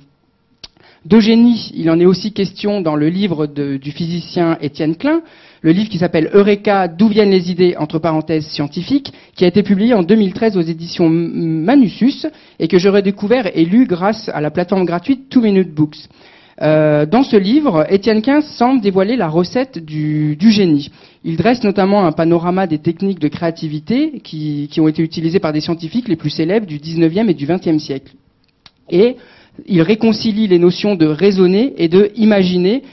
D'eugénie, il en est aussi question dans le livre du physicien Étienne Klein, le livre qui s'appelle Eureka, d'où viennent les idées, entre parenthèses scientifiques, qui a été publié en 2013 aux éditions M- Manusus et que j'aurais découvert et lu grâce à la plateforme gratuite Two Minute Books. Euh, dans ce livre, Étienne Klein semble dévoiler la recette du, génie. Il dresse notamment un panorama des techniques de créativité qui, ont été utilisées par des scientifiques les plus célèbres du 19e et du 20e siècle. Et il réconcilie les notions de raisonner et de imaginer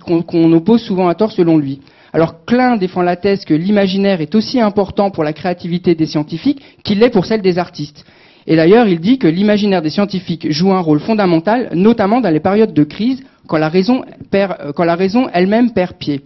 qu'on oppose souvent à tort selon lui. Alors Klein défend la thèse que l'imaginaire est aussi important pour la créativité des scientifiques qu'il l'est pour celle des artistes. Et d'ailleurs, il dit que l'imaginaire des scientifiques joue un rôle fondamental, notamment dans les périodes de crise, quand la raison, euh, elle-même perd pied.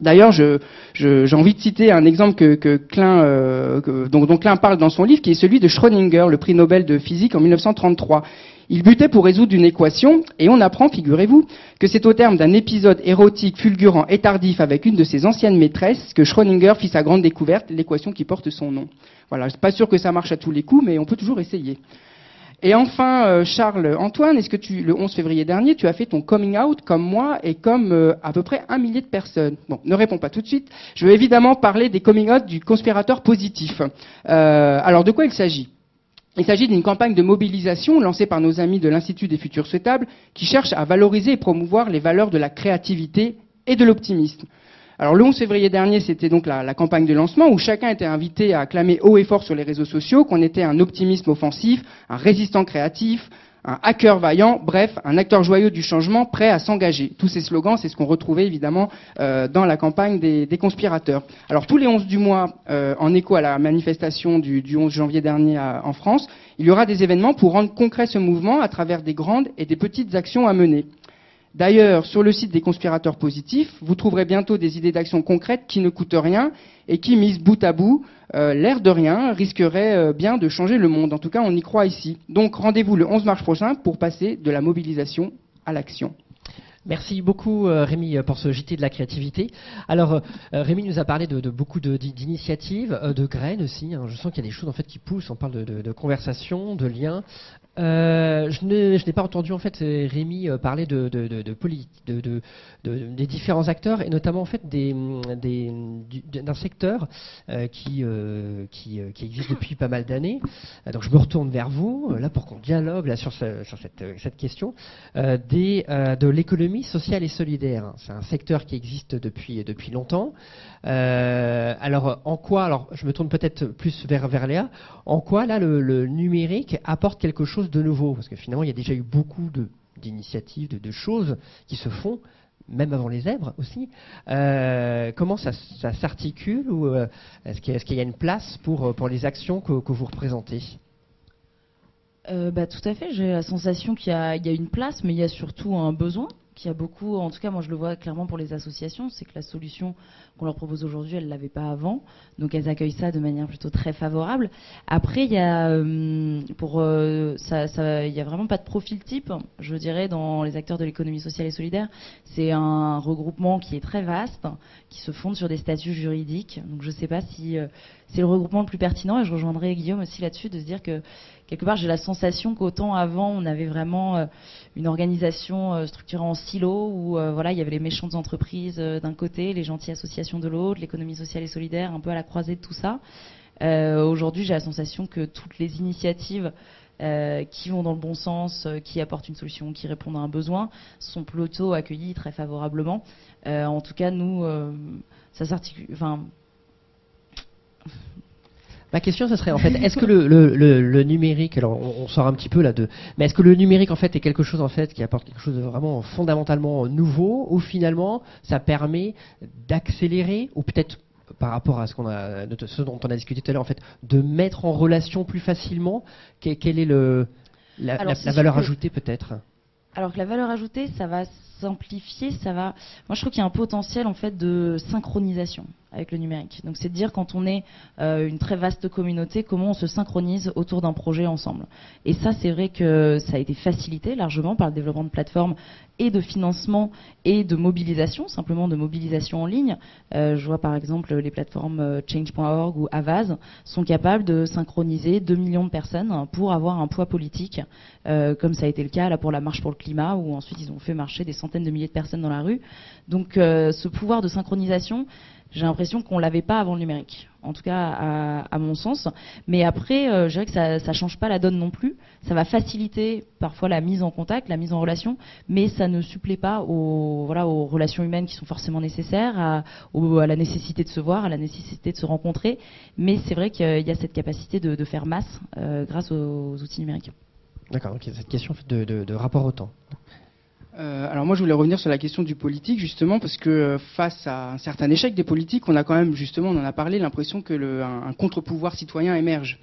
D'ailleurs, j'ai envie de citer un exemple que, que Klein, euh, dont Klein parle dans son livre, qui est celui de Schrödinger, le prix Nobel de physique en 1933. Il butait pour résoudre une équation, et on apprend, figurez-vous, que c'est au terme d'un épisode érotique fulgurant et tardif avec une de ses anciennes maîtresses que Schrödinger fit sa grande découverte, l'équation qui porte son nom. Voilà, je suis pas sûr que ça marche à tous les coups, mais on peut toujours essayer. Et enfin, euh, Charles Antoine, est-ce que tu, le 11 février dernier, tu as fait ton coming out comme moi et comme euh, à peu près un millier de personnes? Bon, ne réponds pas tout de suite. Je veux évidemment parler des coming out du conspirateur positif. Euh, alors, de quoi il s'agit? Il s'agit d'une campagne de mobilisation lancée par nos amis de l'Institut des futurs souhaitables qui cherche à valoriser et promouvoir les valeurs de la créativité et de l'optimisme. Alors le 11 février dernier, c'était donc la, campagne de lancement où chacun était invité à acclamer haut et fort sur les réseaux sociaux qu'on était un optimisme offensif, un résistant créatif, un hacker vaillant, bref, un acteur joyeux du changement prêt à s'engager. Tous ces slogans, c'est ce qu'on retrouvait évidemment euh, dans la campagne des, conspirateurs. Alors tous les 11 du mois, euh, en écho à la manifestation du, du 11 janvier dernier en France, il y aura des événements pour rendre concret ce mouvement à travers des grandes et des petites actions à mener. D'ailleurs, sur le site des conspirateurs positifs, vous trouverez bientôt des idées d'action concrètes qui ne coûtent rien et qui, mises bout à bout, euh, l'air de rien, risqueraient euh, bien de changer le monde. En tout cas, on y croit ici. Donc, rendez-vous le 11 mars prochain pour passer de la mobilisation à l'action. Merci beaucoup euh, Rémi pour ce JT de la créativité. Alors Rémi nous a parlé de, beaucoup d'initiatives, de graines aussi. Hein. Je sens qu'il y a des choses en fait qui poussent. On parle de, de, de conversation, de liens. Euh, je n'ai pas entendu en fait Rémi parler de, de, de, de, des différents acteurs et notamment en fait des, des, d'un secteur euh, qui, euh, qui, qui, existe depuis pas mal d'années. Donc je me retourne vers vous là pour qu'on dialogue là sur, ce, sur cette, cette, question des, de l'économie sociale et solidaire. C'est un secteur qui existe depuis, depuis longtemps. Alors en quoi Alors je me tourne peut-être plus vers, Léa. En quoi là le, numérique apporte quelque chose de nouveau? Parce que finalement, il y a déjà eu beaucoup d'initiatives, de, de, choses qui se font, même avant les zèbres aussi. Euh, comment ça, s'articule ou euh, est-ce qu'il y, a une place pour, pour les actions que, vous représentez? Euh, bah, Tout à fait, j'ai la sensation qu'il y, a une place, mais il y a surtout un besoin qu'il y a beaucoup, en tout cas moi je le vois clairement pour les associations, c'est que la solution qu'on leur propose aujourd'hui, elles ne l'avaient pas avant, donc elles accueillent ça de manière plutôt très favorable. Après, il y a, euh, euh, il y a vraiment pas de profil type, je dirais, dans les acteurs de l'économie sociale et solidaire. C'est un regroupement qui est très vaste, qui se fonde sur des statuts juridiques, donc je ne sais pas si euh, c'est le regroupement le plus pertinent, et je rejoindrai Guillaume aussi là-dessus, de se dire que quelque part j'ai la sensation qu'autant avant on avait vraiment euh, une organisation euh, structurée en silo où euh, voilà il y avait les méchantes entreprises d'un côté, les gentilles associations de l'autre, l'économie sociale et solidaire un peu à la croisée de tout ça. Aujourd'hui j'ai la sensation que toutes les initiatives qui vont dans le bon sens, qui apportent une solution, qui répondent à un besoin, sont plutôt accueillis très favorablement. En tout cas, nous, ça s'articule. Ma question, ce serait en fait, est-ce que le, le, le, le, numérique, alors on, on, sort un petit peu là de, mais est-ce que le numérique en fait est quelque chose en fait qui apporte quelque chose de vraiment fondamentalement nouveau, ou finalement ça permet d'accélérer, ou peut-être par rapport à ce, qu'on a, de ce dont on a discuté tout à l'heure, en fait, de mettre en relation plus facilement Quelle est le, la, Alors, la, la valeur ajoutée peut-être? Alors que la valeur ajoutée, ça va simplifier, ça va. Moi, je trouve qu'il y a un potentiel en fait de synchronisation avec le numérique. Donc, c'est de dire quand on est euh, une très vaste communauté, comment on se synchronise autour d'un projet ensemble. Et ça, c'est vrai que ça a été facilité largement par le développement de plateformes et de financement et de mobilisation, simplement de mobilisation en ligne. Euh, je vois par exemple les plateformes euh, change.org ou Avaz sont capables de synchroniser 2 millions de personnes pour avoir un poids politique, comme ça a été le cas là pour la marche pour le climat, où ensuite ils ont fait marcher des centaines de milliers de personnes dans la rue. Donc euh, ce pouvoir de synchronisation, j'ai l'impression qu'on l'avait pas avant le numérique, en tout cas à, mon sens. Mais après, euh, je dirais que ça, ça change pas la donne non plus. Ça va faciliter parfois la mise en contact, la mise en relation, mais ça ne supplée pas aux, relations humaines qui sont forcément nécessaires, à, la nécessité de se voir, à la nécessité de se rencontrer. Mais c'est vrai qu'il y a cette capacité de, faire masse euh, grâce aux, outils numériques. D'accord, donc cette question de rapport au temps. Euh, alors moi je voulais revenir sur la question du politique justement parce que euh, face à un certain échec des politiques, on a quand même justement, on en a parlé, l'impression que le, un, un contre-pouvoir citoyen émerge.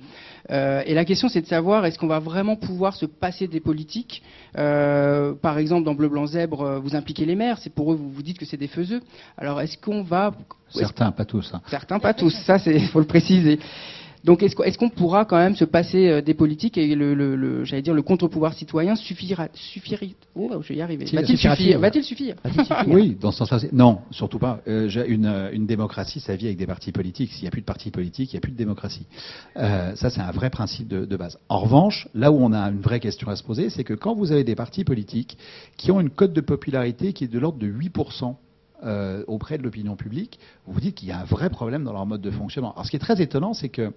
Euh, et la question c'est de savoir est-ce qu'on va vraiment pouvoir se passer des politiques? Euh, Par exemple dans Bleu Blanc Zèbre, vous impliquez les maires, c'est pour eux vous vous dites que c'est des faiseux. Alors est-ce qu'on va Certains, pas tous. Hein. Certains, pas tous. Ça c'est faut le préciser. Donc est-ce qu'on est pourra quand même se passer euh, des politiques et le, le, le j'allais dire le contre-pouvoir citoyen suffira, suffira oh, je vais y arriver. Va-t-il suffire? Va-t-il suffire? Oui, dans ce sens-là. Non, surtout pas. Euh, une, une démocratie, ça vit avec des partis politiques. S'il n'y a plus de partis politiques, il n'y a plus de démocratie. Euh, ça, c'est un vrai principe de, de, base. En revanche, là où on a une vraie question à se poser, c'est que quand vous avez des partis politiques qui ont une cote de popularité qui est de l'ordre de 8 euh, auprès de l'opinion publique, vous vous dites qu'il y a un vrai problème dans leur mode de fonctionnement. Alors ce qui est très étonnant, c'est que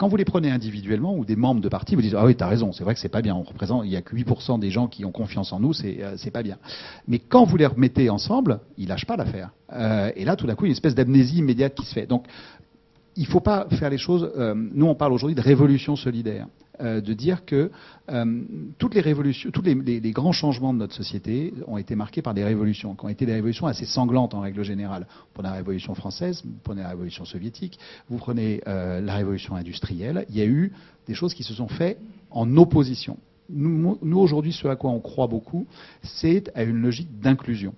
Quand vous les prenez individuellement ou des membres de partis, vous dites ah oui, t'as raison, c'est vrai que c'est pas bien. On représente, il y a que 8% des gens qui ont confiance en nous, c'est euh, pas bien. Mais quand vous les remettez ensemble, ils lâchent pas l'affaire. Euh, et là, tout d'un coup, il y a une espèce d'amnésie immédiate qui se fait. Donc, il ne faut pas faire les choses. euh, nous, on parle aujourd'hui de révolution solidaire, euh, de dire que euh, toutes les révolutions, tous les, grands changements de notre société ont été marqués par des révolutions, qui ont été des révolutions assez sanglantes en règle générale. Vous prenez la révolution française, vous prenez la révolution soviétique, vous prenez la révolution industrielle. Il y a eu des choses qui se sont faites en opposition. Nous, nous, aujourd'hui, ce à quoi on croit beaucoup, c'est à une logique d'inclusion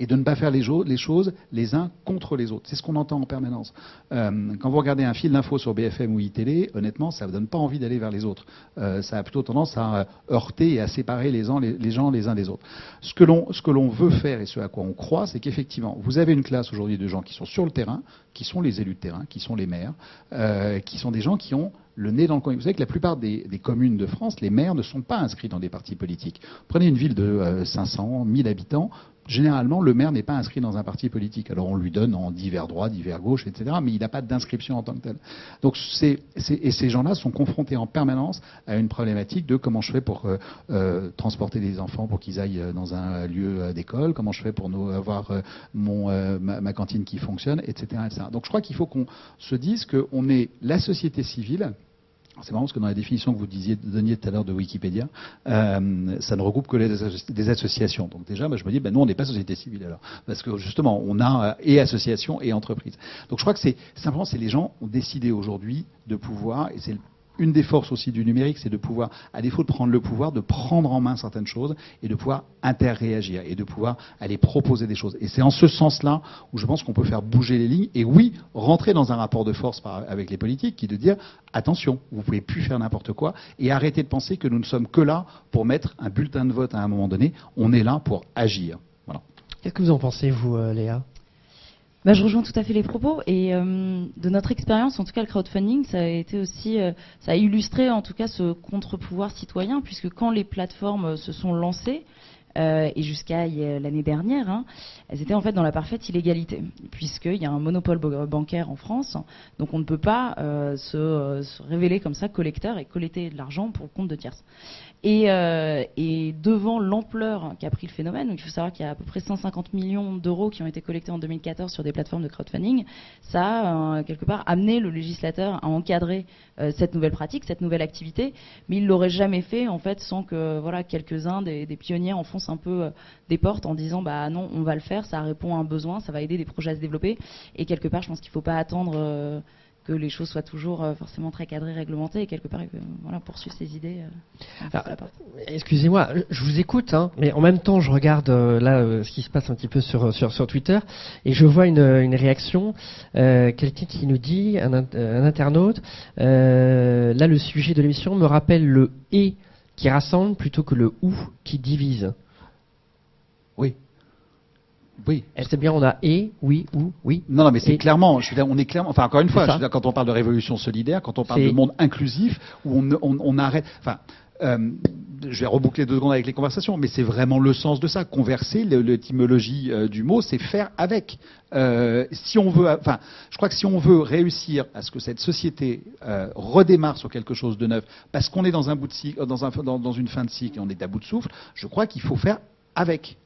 et de ne pas faire les, choses les uns contre les autres. C'est ce qu'on entend en permanence. Euh, quand vous regardez un fil d'info sur BFM ou iTélé, honnêtement, ça ne vous donne pas envie d'aller vers les autres. Euh, ça a plutôt tendance à euh, heurter et à séparer les, gens les uns des autres. Ce que l'on veut faire et ce à quoi on croit, c'est qu'effectivement, vous avez une classe aujourd'hui de gens qui sont sur le terrain, qui sont les élus de terrain, qui sont les maires, qui sont des gens qui ont le nez dans le coin. Vous savez que la plupart des, communes de France, les maires ne sont pas inscrits dans des partis politiques. Prenez une ville de euh, 500, 1000 habitants. Généralement, le maire n'est pas inscrit dans un parti politique. Alors on lui donne en divers droits, divers gauches, etc. Mais il n'a pas d'inscription en tant que tel. Donc ces gens-là sont confrontés en permanence à une problématique de comment je fais pour euh, euh, transporter les enfants pour qu'ils aillent euh, dans un lieu d'école, comment je fais pour avoir ma cantine qui fonctionne, etc., etc. Donc je crois qu'il faut qu'on se dise qu'on est la société civile. C'est marrant parce que dans la définition que vous disiez, donniez tout à l'heure de Wikipédia, euh, ça ne regroupe que les des associations. Donc déjà, moi, je me dis, ben, nous, on n'est pas société civile alors, parce que justement, on a euh, et associations et entreprises. Donc je crois que c'est simplement, c'est les gens ont décidé aujourd'hui de pouvoir, et c'est une des forces aussi du numérique, c'est de pouvoir, à défaut de prendre le pouvoir, de prendre en main certaines choses et de pouvoir interréagir et de pouvoir aller proposer des choses. Et c'est en ce sens-là où je pense qu'on peut faire bouger les lignes et oui, rentrer dans un rapport de force avec les politiques qui est de dire attention, vous pouvez plus faire n'importe quoi et arrêter de penser que nous ne sommes que là pour mettre un bulletin de vote à un moment donné. On est là pour agir. Qu'est-ce que vous en pensez, vous, euh, Léa? Bah, je rejoins tout à fait les propos et euh, de notre expérience, en tout cas le crowdfunding, ça a été aussi, euh, ça a illustré en tout cas ce contre-pouvoir citoyen, puisque quand les plateformes euh, se sont lancées euh, et jusqu'à l'année dernière, hein, elles étaient en fait dans la parfaite illégalité, puisqu'il y a un monopole bancaire en France, donc on ne peut pas euh, se, euh, se révéler comme ça collecteur et collecter de l'argent pour compte de tierces. Et, devant l'ampleur qu'a pris le phénomène, il faut savoir qu'il y a à peu près 150 millions d'euros qui ont été collectés en 2014 sur des plateformes de crowdfunding, ça a quelque part amené le législateur à encadrer cette nouvelle pratique, cette nouvelle activité, mais il l'aurait jamais fait en fait sans que voilà quelques-uns des, des pionniers enfoncent un peu euh, des portes en disant bah non on va le faire, ça répond à un besoin, ça va aider des projets à se développer et quelque part je pense qu'il ne faut pas attendre euh, que les choses soient toujours euh, forcément très cadrées, réglementées et quelque part voilà poursuivre ses idées. euh. Excusez-moi, je vous écoute, hein, mais en même temps, je regarde euh, là euh, ce qui se passe un petit peu sur, sur, sur Twitter et je vois une, une réaction. Quelqu'un qui nous dit, un, int- un internaute, là, le sujet de l'émission me rappelle le et qui rassemble plutôt que le ou qui divise. Oui. C'est bien, on a et, oui, ou, oui. Non, non, mais c'est clairement, je veux dire, on est clairement, enfin encore une fois, C'est ça. je veux dire, quand on parle de révolution solidaire, quand on parle de monde inclusif, où on, on- on arrête, enfin, euh, je vais reboucler deux secondes avec les conversations, mais c'est vraiment le sens de ça. Converser, l'étymologie euh, du mot, c'est faire avec. Euh, si on veut, enfin, je crois que si on veut réussir à ce que cette société redémarre sur quelque chose de neuf, parce qu'on est dans un bout de cycle, dans, un, dans, dans une fin de cycle et on est à bout de souffle, je crois qu'il faut faire avec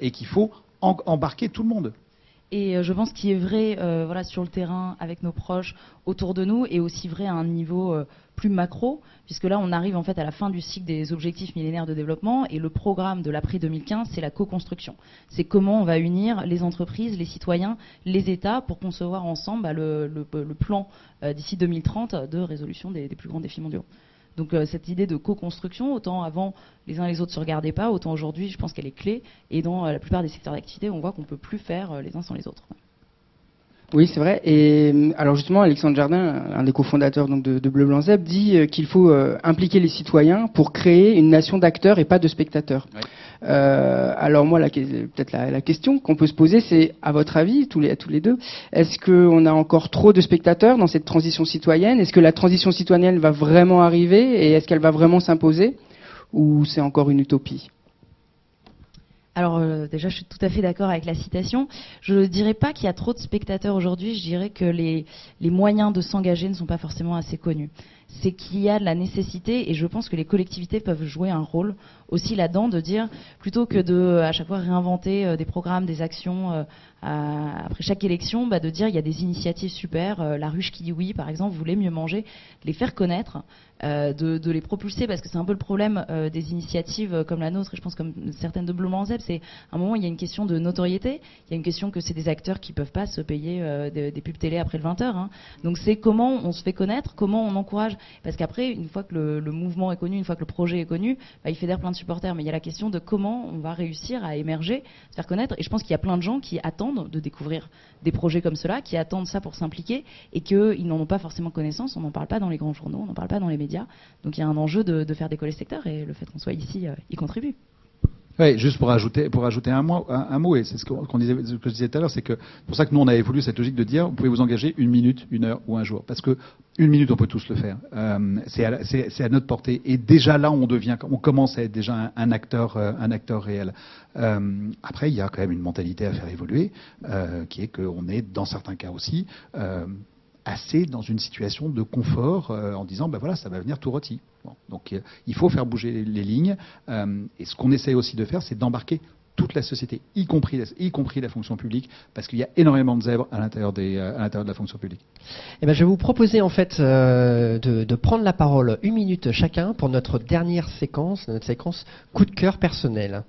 et qu'il faut embarquer tout le monde. Et euh, je pense qu'il est vrai euh, voilà, sur le terrain, avec nos proches, autour de nous, et aussi vrai à un niveau euh, plus macro, puisque là, on arrive en fait à la fin du cycle des objectifs millénaires de développement, et le programme de l'après 2015, c'est la co-construction. C'est comment on va unir les entreprises, les citoyens, les États, pour concevoir ensemble bah, le, plan d'ici 2030 de résolution des plus grands défis mondiaux. Donc euh, cette idée de co-construction, autant avant les uns les autres se regardaient pas, autant aujourd'hui, je pense qu'elle est clé. Et dans euh, la plupart des secteurs d'activité, on voit qu'on peut plus faire euh, les uns sans les autres. Oui, c'est vrai. Et euh, alors justement, Alexandre Jardin, un des cofondateurs donc, de, de Bleu Blanc Zeb, dit euh, qu'il faut euh, impliquer les citoyens pour créer une nation d'acteurs et pas de spectateurs. Ouais. Euh, alors moi, peut-être la, la question qu'on peut se poser, c'est à votre avis, tous les, à tous les deux, est-ce qu'on a encore trop de spectateurs dans cette transition citoyenne? Est-ce que la transition citoyenne va vraiment arriver et est-ce qu'elle va vraiment s'imposer? Ou c'est encore une utopie? Alors euh, déjà, je suis tout à fait d'accord avec la citation. Je ne dirais pas qu'il y a trop de spectateurs aujourd'hui, je dirais que les, moyens de s'engager ne sont pas forcément assez connus. C'est qu'il y a la nécessité, et je pense que les collectivités peuvent jouer un rôle aussi là-dedans, de dire, plutôt que de à chaque fois réinventer euh, des programmes, des actions euh, après chaque élection, bah, de dire il y a des initiatives super, euh, la ruche qui dit oui par exemple, vous voulez mieux manger, les faire connaître, euh, de, les propulser, parce que c'est un peu le problème euh, des initiatives euh, comme la nôtre, et je pense comme certaines de Bleu Zeb, c'est à un moment il y a une question de notoriété, il y a une question que c'est des acteurs qui peuvent pas se payer euh, des, pubs télé après le 20h. hein. Donc c'est comment on se fait connaître, comment on encourage, parce qu'après une fois que le, mouvement est connu, une fois que le projet est connu, bah, il fédère plein de mais il y a la question de comment on va réussir à émerger, se faire connaître, et je pense qu'il y a plein de gens qui attendent de découvrir des projets comme cela, qui attendent ça pour s'impliquer, et qu'ils n'en ont pas forcément connaissance, on n'en parle pas dans les grands journaux, on n'en parle pas dans les médias, donc il y a un enjeu de, de faire décoller ce secteur, et le fait qu'on soit ici euh, y contribue. Oui, juste pour ajouter, pour ajouter un, mot, un, mot, et c'est ce qu'on disait, ce que je disais tout à l'heure, c'est que pour ça que nous on a évolué cette logique de dire vous pouvez vous engager une minute, une heure ou un jour, parce que une minute on peut tous le faire, Euh, c'est à, notre portée, et déjà là on devient, on commence à être déjà un, acteur, euh, un acteur réel. Euh, après il y a quand même une mentalité à faire évoluer, qui est qu'on est dans certains cas aussi. Assez dans une situation de confort euh, en disant ben voilà ça va venir tout rôti. Donc euh, il faut faire bouger les, lignes euh, et ce qu'on essaye aussi de faire c'est d'embarquer toute la société, y compris la, y compris la fonction publique, parce qu'il y a énormément de zèbres à l'intérieur des, à l'intérieur de la fonction publique. Eh ben, je vais vous proposer en fait de, de prendre la parole une minute chacun pour notre dernière séquence, notre séquence coup de cœur personnel.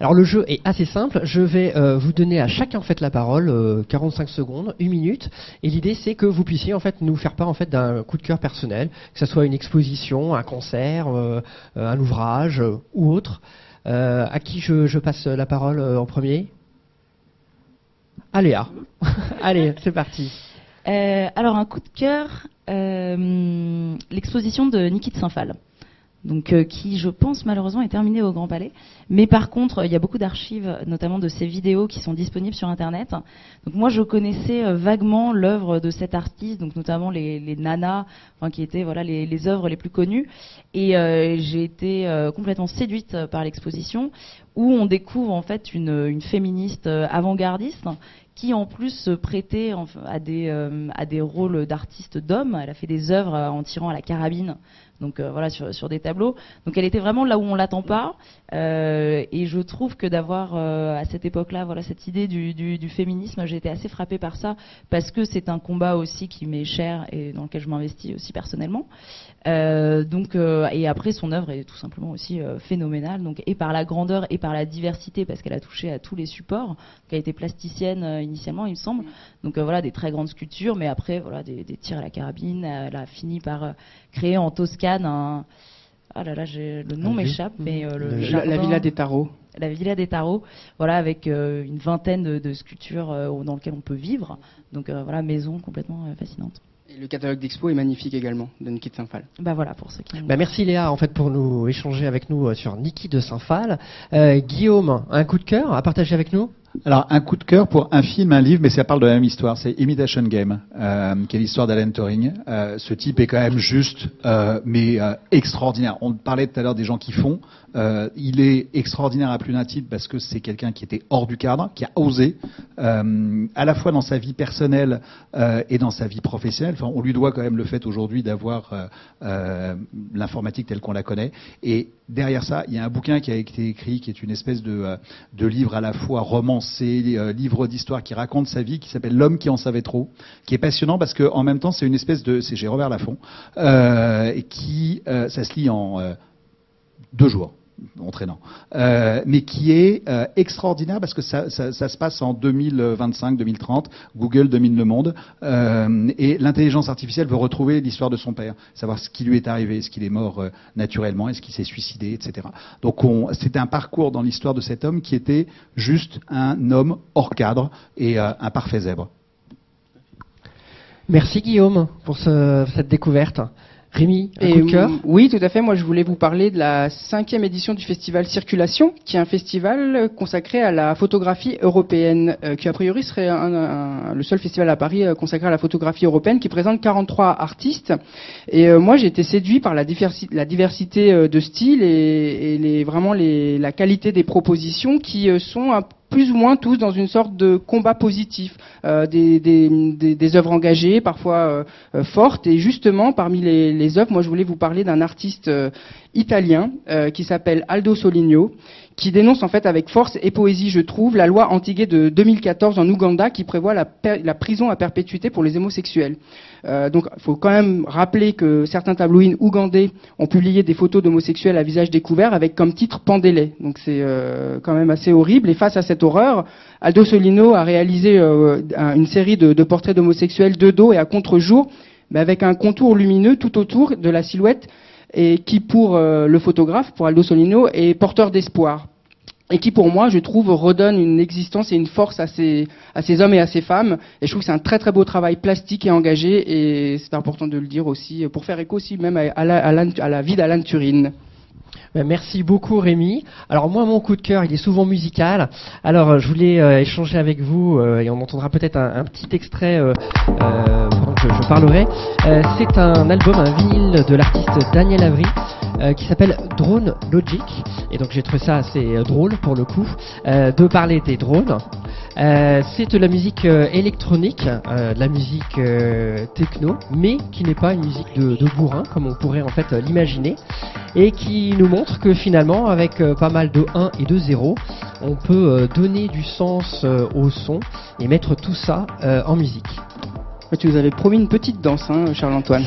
Alors le jeu est assez simple. Je vais euh, vous donner à chacun en fait la parole, euh, 45 secondes, une minute, et l'idée c'est que vous puissiez en fait nous faire part en fait d'un coup de cœur personnel, que ce soit une exposition, un concert, euh, euh, un ouvrage euh, ou autre. Euh, à qui je, passe la parole euh, en premier? Allez, Allez, c'est parti. Euh, alors un coup de cœur, euh, l'exposition de Niki de Saint-Phal. Donc, euh, qui, je pense, malheureusement, est terminée au Grand Palais. Mais par contre, il y a beaucoup d'archives, notamment de ces vidéos qui sont disponibles sur Internet. Donc, moi, je connaissais euh, vaguement l'œuvre de cet artiste, donc notamment les, nanas, qui étaient voilà les, œuvres les plus connues. Et euh, j'ai été euh, complètement séduite euh, par l'exposition, où on découvre en fait une, féministe euh, avant-gardiste qui en plus se prêtait à des, euh, à des rôles d'artistes d'hommes. Elle a fait des œuvres euh, en tirant à la carabine, donc euh, voilà sur, sur des tableaux. Donc elle était vraiment là où on l'attend pas. Euh, et je trouve que d'avoir euh, à cette époque-là, voilà cette idée du, féminisme, j'ai été assez frappée par ça parce que c'est un combat aussi qui m'est cher et dans lequel je m'investis aussi personnellement. Euh, donc et après son œuvre est tout simplement aussi phénoménale donc et par la grandeur et par la diversité parce qu'elle a touché à tous les supports elle a été plasticienne initialement il me semble donc voilà des très grandes sculptures mais après voilà des, tirs à la carabine elle a fini par créer en Toscane un ah là là le nom m'échappe mais euh, le Le- La, jardin- la Villa des Tarots. la Villa des Tarots, voilà, avec euh, une vingtaine de, de sculptures euh, dans lesquelles on peut vivre. Donc euh, voilà, maison complètement euh, fascinante. Et le catalogue d'expo est magnifique également, de Niki de Saint-Phal. Bah voilà, pour ceux qui. Bah, merci Léa en fait pour nous échanger avec nous sur Niki de Saint-Phal. Euh, Guillaume, un coup de cœur à partager avec nous? Alors, un coup de cœur pour un film, un livre, mais ça parle de la même histoire. C'est Imitation Game, euh, qui est l'histoire d'Alan Turing. Euh, ce type est quand même juste, euh, mais extraordinaire. On parlait tout à l'heure des gens qui font. Euh, il est extraordinaire à plus d'un titre parce que c'est quelqu'un qui était hors du cadre, qui a osé, euh, à la fois dans sa vie personnelle euh, et dans sa vie professionnelle. Enfin, on lui doit quand même le fait aujourd'hui d'avoir l'informatique telle qu'on la connaît. Et derrière ça, il y a un bouquin qui a été écrit, qui est une espèce de, livre à la fois romancé, livre d'histoire qui raconte sa vie, qui s'appelle L'homme qui en savait trop, qui est passionnant parce que en même temps, c'est une espèce de, c'est chez Robert Laffont, qui, ça se lit en deux jours entraînant, euh, mais qui est euh, extraordinaire parce que ça, se passe en 2025-2030. Google domine le monde euh, et l'intelligence artificielle veut retrouver l'histoire de son père, savoir ce qui lui est arrivé, est-ce qu'il est mort naturellement, est-ce qu'il s'est suicidé, etc. Donc on- c'était un parcours dans l'histoire de cet homme qui était juste un homme hors cadre et un parfait zèbre. Merci Guillaume pour ce- cette découverte. Rémi, un Et, coup de cœur? Oui, tout à fait. Moi, je voulais vous parler de la cinquième édition du festival Circulation, qui est un festival consacré à la photographie européenne, euh, qui a priori serait un- un- le seul festival à Paris euh, consacré à la photographie européenne, qui présente 43 artistes. Et euh, moi, j'ai été séduit par la, diversi- la diversité euh, de styles et, et les, vraiment les, la qualité des propositions qui euh, sont un plus ou moins tous dans une sorte de combat positif, euh, des, des, des, œuvres engagées, parfois euh, euh, fortes. Et justement, parmi les, les œuvres, moi je voulais vous parler d'un artiste italien qui s'appelle Aldo Soligno, qui dénonce en fait avec force et poésie, je trouve, la loi antiguée de 2014 en Ouganda qui prévoit la, prison à perpétuité pour les homosexuels. Euh, donc, il faut quand même rappeler que certains tabloïds ougandais ont publié des photos d'homosexuels à visage découvert avec comme titre Pendez-les. Donc, c'est euh, quand même assez horrible. Et face à cette horreur, Aldo Solino a réalisé euh, un- une série de, portraits d'homosexuels de dos et à contre-jour, mais avec un contour lumineux tout autour de la silhouette et qui, pour le photographe, pour Aldo Solino, est porteur d'espoir et qui pour moi, je trouve, redonne une existence et une force à ces, à ces hommes et à ces femmes. Et je trouve que c'est un très très beau travail plastique et engagé, et c'est important de le dire aussi, pour faire écho aussi même à, à la, à la- vie d'Alan Turing. Ben, Merci beaucoup Rémi. Alors moi mon coup de cœur il est souvent musical. Alors euh, je voulais euh, échanger avec vous euh, et on entendra peut-être un, petit extrait euh, pendant que je, parlerai. C'est un album, un vinyle de l'artiste Daniel Avery euh, qui s'appelle Drone Logic. Et donc j'ai trouvé ça assez drôle pour le coup de parler des drones. C'est de la musique électronique, de la musique techno, mais qui n'est pas une musique de, de bourrin comme on pourrait en fait l'imaginer et qui nous montre que finalement, avec euh, pas mal de 1 et de 0, on peut euh, donner du sens euh, au son et mettre tout ça en musique. Tu nous avais promis une petite danse, hein, Charles-Antoine.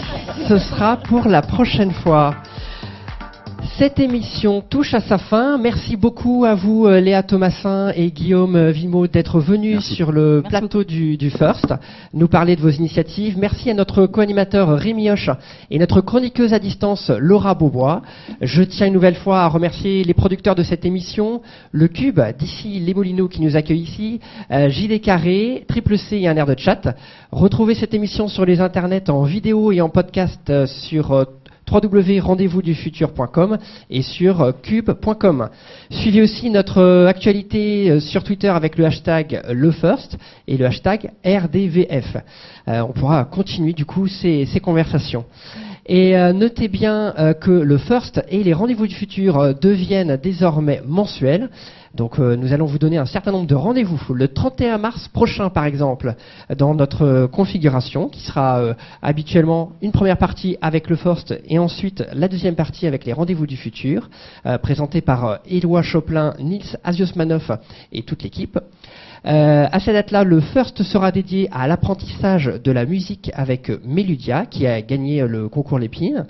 Ce sera pour la prochaine fois. Cette émission touche à sa fin. Merci beaucoup à vous, euh, Léa Thomasin et Guillaume euh, Vimo, d'être venus Merci. sur le Merci plateau du, du First, nous parler de vos initiatives. Merci à notre co-animateur Rémi Hoche et notre chroniqueuse à distance Laura Beaubois. Je tiens une nouvelle fois à remercier les producteurs de cette émission, le Cube, d'ici Les Molinos qui nous accueille ici, euh, JD Carré, Triple C et un air de chat. Retrouvez cette émission sur les internets en vidéo et en podcast euh, sur euh, www.rendez-vous-du-futur.com et sur euh, cube.com. Suivez aussi notre euh, actualité euh, sur Twitter avec le hashtag LeFirst et le hashtag RDVF. On pourra continuer du coup ces conversations. Et euh, notez bien euh, que le First et les rendez-vous du futur euh, deviennent désormais mensuels. Donc nous allons vous donner un certain nombre de rendez-vous. Le 31 mars prochain, par exemple, dans notre configuration, qui sera habituellement une première partie avec le First et ensuite la deuxième partie avec les rendez-vous du futur, présentés par Éloi Choplin, Nils Asiosmanov et toute l'équipe. Euh, à cette date-là, le First sera dédié à l'apprentissage de la musique avec Meludia, qui a gagné le concours Lépine.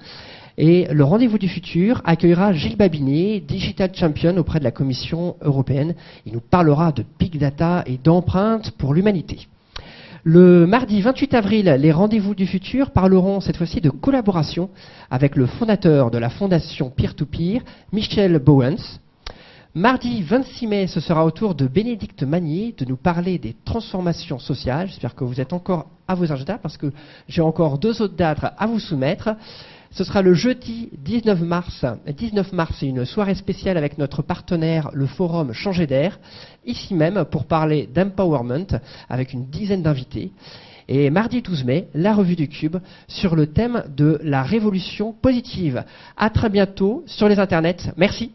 Et le rendez-vous du futur accueillera Gilles Babinet, Digital Champion auprès de la Commission européenne. Il nous parlera de big data et d'empreintes pour l'humanité. Le mardi 28 avril, les rendez-vous du futur parleront cette fois-ci de collaboration avec le fondateur de la fondation Peer-to-Peer, Michel Bowens. Mardi 26 mai, ce sera au tour de Bénédicte Magnier de nous parler des transformations sociales. J'espère que vous êtes encore à vos agendas parce que j'ai encore deux autres dates à vous soumettre. Ce sera le jeudi 19 mars. 19 mars, c'est une soirée spéciale avec notre partenaire, le forum Changer d'air, ici même pour parler d'empowerment avec une dizaine d'invités. Et mardi 12 mai, la revue du Cube sur le thème de la révolution positive. À très bientôt sur les internets. Merci.